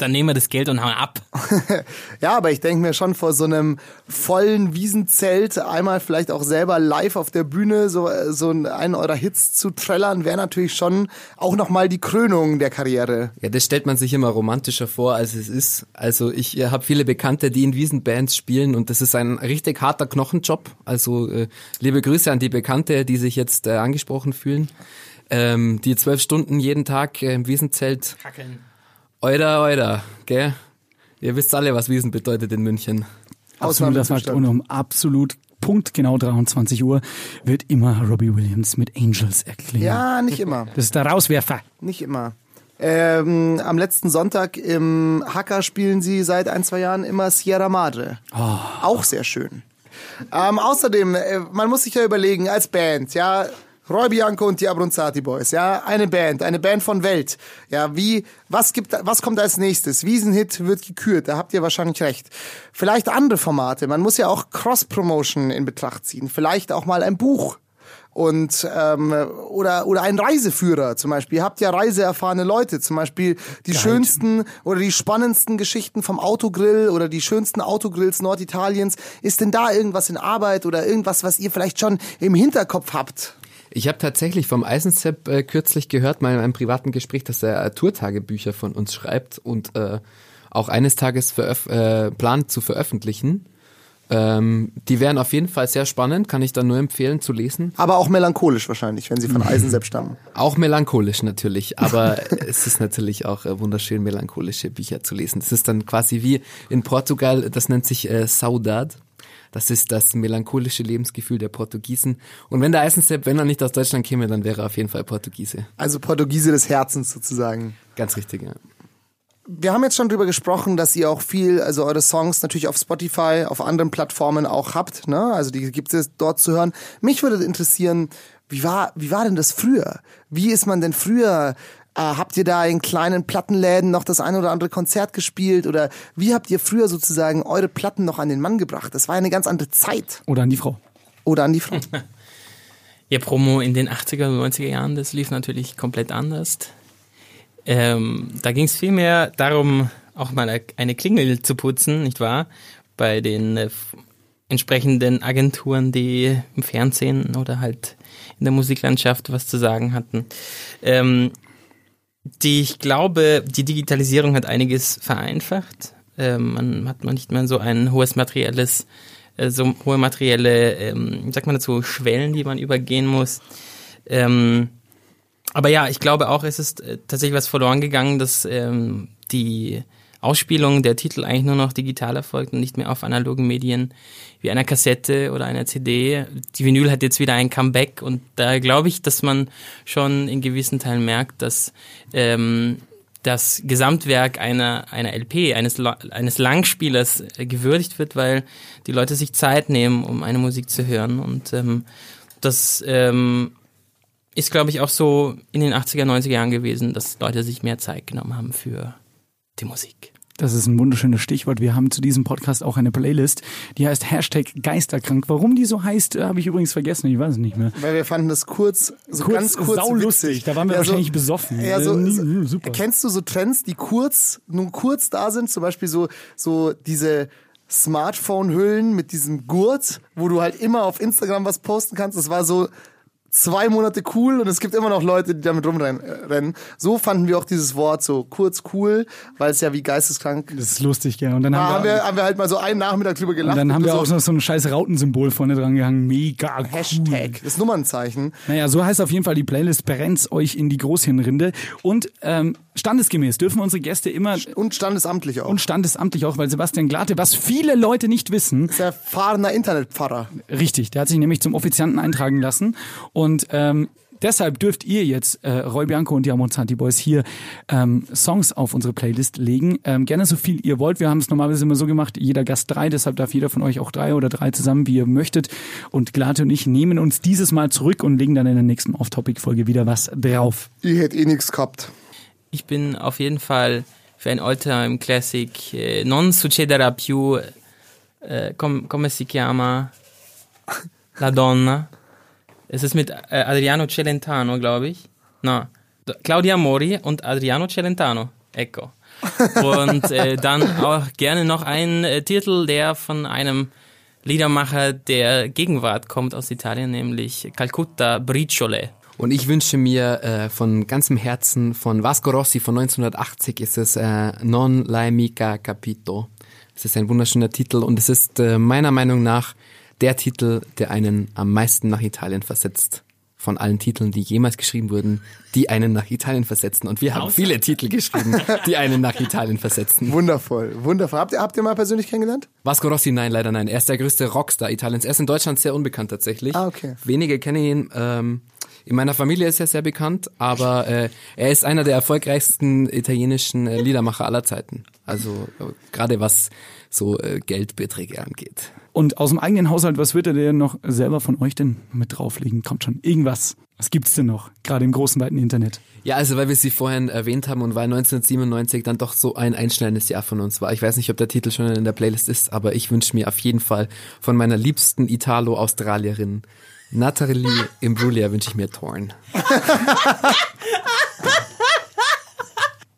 [SPEAKER 4] Dann nehmen wir das Geld und hauen ab.
[SPEAKER 2] ja, aber ich denke mir schon vor so einem vollen Wiesenzelt einmal vielleicht auch selber live auf der Bühne so, so einen eurer Hits zu trällern, wäre natürlich schon auch nochmal die Krönung der Karriere.
[SPEAKER 5] Ja, das stellt man sich immer romantischer vor, als es ist. Also ich äh, habe viele Bekannte, die in Wiesenbands spielen und das ist ein richtig harter Knochenjob. Also äh, liebe Grüße an die Bekannte, die sich jetzt äh, angesprochen fühlen. Ähm, die zwölf Stunden jeden Tag äh, im Wiesenzelt.
[SPEAKER 4] Kackeln.
[SPEAKER 5] Euda, euda, gell? Ihr wisst alle, was Wiesen bedeutet in München.
[SPEAKER 3] Absolut, das sagt und um absolut Punkt genau 23 Uhr wird immer Robbie Williams mit Angels erklingen.
[SPEAKER 2] Ja, nicht immer.
[SPEAKER 3] Das ist der Rauswerfer.
[SPEAKER 2] Nicht immer. Ähm, am letzten Sonntag im Hacker spielen sie seit ein, zwei Jahren immer Sierra Madre.
[SPEAKER 3] Oh.
[SPEAKER 2] Auch sehr schön. Ähm, außerdem, äh, man muss sich ja überlegen, als Band, ja, Roy Bianco und die Abronzati Boys, ja, eine Band, eine Band von Welt. Ja, wie, was gibt, was kommt als nächstes? Wiesenhit wird gekürt, da habt ihr wahrscheinlich recht. Vielleicht andere Formate, man muss ja auch Cross-Promotion in Betracht ziehen. Vielleicht auch mal ein Buch und ähm, oder oder ein Reiseführer zum Beispiel. Ihr habt ja reiseerfahrene Leute, zum Beispiel die
[SPEAKER 3] Geil.
[SPEAKER 2] schönsten oder die spannendsten Geschichten vom Autogrill oder die schönsten Autogrills Norditaliens. Ist denn da irgendwas in Arbeit oder irgendwas, was ihr vielleicht schon im Hinterkopf habt?
[SPEAKER 5] Ich habe tatsächlich vom Eisensepp äh, kürzlich gehört, mal in einem privaten Gespräch, dass er äh, Tourtagebücher von uns schreibt und äh, auch eines Tages äh, plant zu veröffentlichen. Ähm, die wären auf jeden Fall sehr spannend, kann ich da nur empfehlen zu lesen.
[SPEAKER 2] Aber auch melancholisch wahrscheinlich, wenn sie von Eisensepp stammen.
[SPEAKER 5] Auch melancholisch natürlich, aber es ist natürlich auch äh, wunderschön, melancholische Bücher zu lesen. Das ist dann quasi wie in Portugal, das nennt sich äh, Saudade. Das ist das melancholische Lebensgefühl der Portugiesen. Und wenn der Eisensepp, wenn er nicht aus Deutschland käme, dann wäre er auf jeden Fall Portugiese.
[SPEAKER 2] Also Portugiese des Herzens sozusagen.
[SPEAKER 5] Ganz richtig, ja.
[SPEAKER 2] Wir haben jetzt schon drüber gesprochen, dass ihr auch viel, also eure Songs natürlich auf Spotify, auf anderen Plattformen auch habt, ne? Also die gibt es dort zu hören. Mich würde interessieren, wie war, wie war denn das früher? Wie ist man denn früher äh, habt ihr da in kleinen Plattenläden noch das ein oder andere Konzert gespielt? Oder wie habt ihr früher sozusagen eure Platten noch an den Mann gebracht? Das war eine ganz andere Zeit.
[SPEAKER 3] Oder an die Frau.
[SPEAKER 2] Oder an die Frau.
[SPEAKER 4] Ja, Promo in den 80er und 90er Jahren, das lief natürlich komplett anders. Ähm, da ging es vielmehr darum, auch mal eine Klingel zu putzen, nicht wahr? Bei den äh, entsprechenden Agenturen, die im Fernsehen oder halt in der Musiklandschaft was zu sagen hatten. Ähm, die, ich glaube, die Digitalisierung hat einiges vereinfacht. Ähm, man hat man nicht mehr so ein hohes materielles, äh, so hohe materielle, ähm, wie sagt man dazu, Schwellen, die man übergehen muss. Ähm, aber ja, ich glaube auch, es ist äh, tatsächlich was verloren gegangen, dass die Ausspielung der Titel eigentlich nur noch digital erfolgt und nicht mehr auf analogen Medien wie einer Kassette oder einer CD. Die Vinyl hat jetzt wieder ein Comeback und da glaube ich, dass man schon in gewissen Teilen merkt, dass ähm, das Gesamtwerk einer, einer LP, eines, eines Langspielers äh, gewürdigt wird, weil die Leute sich Zeit nehmen, um eine Musik zu hören. Und ähm, das ähm, ist, glaube ich, auch so in den 80er, 90er Jahren gewesen, dass Leute sich mehr Zeit genommen haben für die Musik.
[SPEAKER 3] Das ist ein wunderschönes Stichwort. Wir haben zu diesem Podcast auch eine Playlist, die heißt Hashtag Geisterkrank. Warum die so heißt, äh, habe ich übrigens vergessen. Ich weiß es nicht mehr.
[SPEAKER 2] Weil wir fanden das kurz, so
[SPEAKER 3] kurz,
[SPEAKER 2] ganz kurz
[SPEAKER 3] saulustig.
[SPEAKER 2] witzig.
[SPEAKER 3] Da waren wir
[SPEAKER 2] Ja,
[SPEAKER 3] wahrscheinlich
[SPEAKER 2] so,
[SPEAKER 3] besoffen.
[SPEAKER 2] Ja, so,
[SPEAKER 3] Äh, nie- super.
[SPEAKER 2] Kennst du so Trends, die kurz, nun kurz da sind? Zum Beispiel so, so diese Smartphone-Hüllen mit diesem Gurt, wo du halt immer auf Instagram was posten kannst. Das war so zwei Monate cool und es gibt immer noch Leute, die damit rumrennen. äh. So fanden wir auch dieses Wort so kurz cool, weil es ja wie geisteskrank.
[SPEAKER 3] Das ist lustig, ja. Und dann
[SPEAKER 2] Da
[SPEAKER 3] haben wir,
[SPEAKER 2] haben wir halt mal so einen Nachmittag drüber
[SPEAKER 3] und
[SPEAKER 2] gelacht.
[SPEAKER 3] dann haben wir
[SPEAKER 2] so
[SPEAKER 3] auch noch so ein scheiß Rautensymbol vorne dran gehangen. Mega cool.
[SPEAKER 2] Hashtag, das Nummernzeichen.
[SPEAKER 3] Naja, so heißt auf jeden Fall die Playlist Brennt's euch in die Großhirnrinde. Und ähm, standesgemäß dürfen unsere Gäste immer...
[SPEAKER 2] Und standesamtlich auch.
[SPEAKER 3] Und standesamtlich auch, weil Sebastian Glate, was viele Leute nicht wissen...
[SPEAKER 2] Ist erfahrener Internetpfarrer.
[SPEAKER 3] Richtig, der hat sich nämlich zum Offizianten eintragen lassen. Und ähm, deshalb dürft ihr jetzt, äh, Roy Bianco und die Amonzanti Boys, hier ähm, Songs auf unsere Playlist legen. Ähm, gerne so viel ihr wollt. Wir haben es normalerweise immer so gemacht, jeder Gast drei, deshalb darf jeder von euch auch drei oder drei zusammen, wie ihr möchtet. Und Glate und ich nehmen uns dieses Mal zurück und legen dann in der nächsten Off-Topic-Folge wieder was drauf.
[SPEAKER 2] Ihr hättet eh nichts gehabt.
[SPEAKER 4] Ich bin auf jeden Fall für ein All-Time Classic eh, Non succederà più eh, com, come si chiama La Donna. Es ist mit äh, Adriano Celentano, glaube ich. D- Claudia Mori und Adriano Celentano. Ecco. Und äh, dann auch gerne noch ein äh, Titel, der von einem Liedermacher der Gegenwart kommt aus Italien, nämlich Calcutta Briciole.
[SPEAKER 5] Und ich wünsche mir äh, von ganzem Herzen von Vasco Rossi von 1980 ist es äh, Non l'hai mica capito. Es ist ein wunderschöner Titel und es ist äh, meiner Meinung nach der Titel, der einen am meisten nach Italien versetzt. Von allen Titeln, die jemals geschrieben wurden, die einen nach Italien versetzen. Und wir haben
[SPEAKER 2] Außer-
[SPEAKER 5] viele Titel geschrieben, die einen nach Italien versetzen.
[SPEAKER 2] Wundervoll, wundervoll. Habt ihr, habt ihr mal persönlich kennengelernt?
[SPEAKER 5] Vasco Rossi, nein, leider nein. Er ist der größte Rockstar Italiens. Er ist in Deutschland sehr unbekannt tatsächlich.
[SPEAKER 2] Ah, okay.
[SPEAKER 5] Wenige kennen ihn. Ähm, in meiner Familie ist er sehr bekannt, aber äh, er ist einer der erfolgreichsten italienischen äh, Liedermacher aller Zeiten. Also äh, gerade was so äh, Geldbeträge angeht.
[SPEAKER 3] Und aus dem eigenen Haushalt, was wird er denn noch selber von euch denn mit drauflegen? Kommt schon, irgendwas. Was gibt's denn noch? Gerade im großen, weiten Internet.
[SPEAKER 5] Ja, also weil wir sie vorhin erwähnt haben und weil 1997 dann doch so ein einschneidendes Jahr von uns war. Ich weiß nicht, ob der Titel schon in der Playlist ist, aber ich wünsche mir auf jeden Fall von meiner liebsten Italo-Australierin Natalie Imbruglia wünsche ich mir Torn.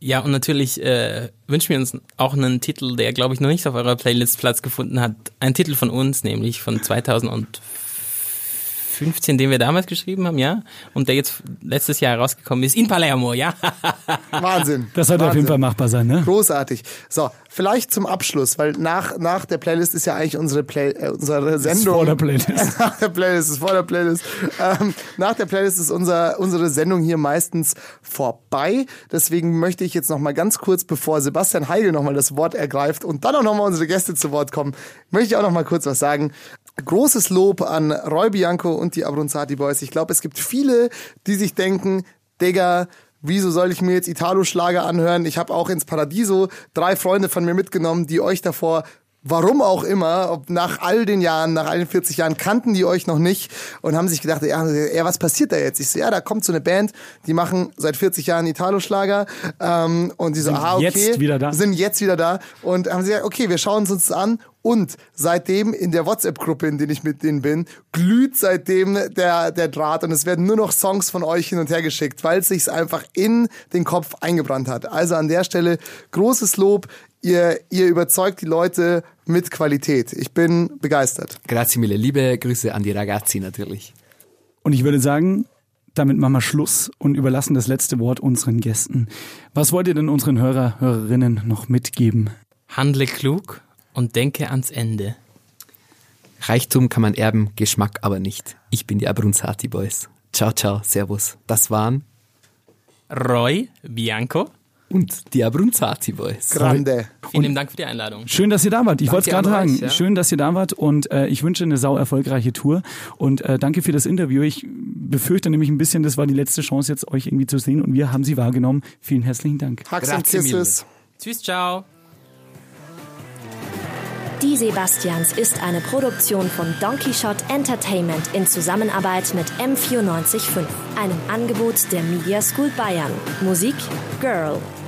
[SPEAKER 4] Ja, und natürlich äh, wünschen wir uns auch einen Titel, der, glaube ich, noch nicht auf eurer Playlist Platz gefunden hat. Ein Titel von uns, nämlich von 2005 15, den wir damals geschrieben haben, ja. Und der jetzt letztes Jahr herausgekommen ist in Palermo, ja.
[SPEAKER 2] Wahnsinn.
[SPEAKER 3] Das sollte auf jeden Fall machbar sein, ne?
[SPEAKER 2] Großartig. So, vielleicht zum Abschluss, weil nach, nach der Playlist ist ja eigentlich unsere, Play, äh, unsere Sendung.
[SPEAKER 3] vor der Playlist.
[SPEAKER 2] nach der Playlist ist vor der Playlist. Ähm, nach der Playlist ist unser, unsere Sendung hier meistens vorbei. Deswegen möchte ich jetzt noch mal ganz kurz, bevor Sebastian Heigl noch mal das Wort ergreift und dann auch noch mal unsere Gäste zu Wort kommen, möchte ich auch noch mal kurz was sagen. Großes Lob an Roy Bianco und die Abronzati Boys. Ich glaube, es gibt viele, die sich denken, Digga, wieso soll ich mir jetzt Italo-Schlager anhören? Ich habe auch ins Paradiso drei Freunde von mir mitgenommen, die euch davor Warum auch immer, ob nach all den Jahren, nach 41 Jahren kannten die euch noch nicht und haben sich gedacht, ja, ja was passiert da jetzt? Ich so, ja, da kommt so eine Band, die machen seit 40 Jahren Italo-Schlager ähm, und die so,
[SPEAKER 3] Sind
[SPEAKER 2] ah, okay,
[SPEAKER 3] jetzt wieder da.
[SPEAKER 2] sind jetzt wieder da und haben sie gesagt, okay, wir schauen uns das an und seitdem in der WhatsApp-Gruppe, in der ich mit denen bin, glüht seitdem der, der Draht und es werden nur noch Songs von euch hin und her geschickt, weil es sich einfach in den Kopf eingebrannt hat. Also an der Stelle großes Lob. Ihr, ihr überzeugt die Leute mit Qualität. Ich bin begeistert.
[SPEAKER 5] Grazie mille. Liebe Grüße an die Ragazzi natürlich.
[SPEAKER 3] Und ich würde sagen, damit machen wir Schluss und überlassen das letzte Wort unseren Gästen. Was wollt ihr denn unseren Hörer, Hörerinnen noch mitgeben?
[SPEAKER 4] Handle klug und denke ans Ende.
[SPEAKER 5] Reichtum kann man erben, Geschmack aber nicht. Ich bin die Abronzati Boys. Ciao, ciao, servus. Das waren
[SPEAKER 4] Roy Bianco.
[SPEAKER 5] Und die Abronzati Boys.
[SPEAKER 2] Grande.
[SPEAKER 4] Vielen lieben Dank für die Einladung.
[SPEAKER 3] Schön, dass ihr da wart. Ich wollte es gerade sagen.
[SPEAKER 5] ja.
[SPEAKER 3] Schön, dass ihr da wart und äh, ich wünsche eine sau erfolgreiche Tour und äh, danke für das Interview. Ich befürchte nämlich ein bisschen, das war die letzte Chance jetzt euch irgendwie zu sehen und wir haben sie wahrgenommen. Vielen herzlichen Dank.
[SPEAKER 2] Hugs und. Kisses.
[SPEAKER 4] Tschüss, ciao.
[SPEAKER 1] Die Sebastians ist eine Produktion von Donkey Shot Entertainment in Zusammenarbeit mit M945, einem Angebot der Media School Bayern. Musik Girl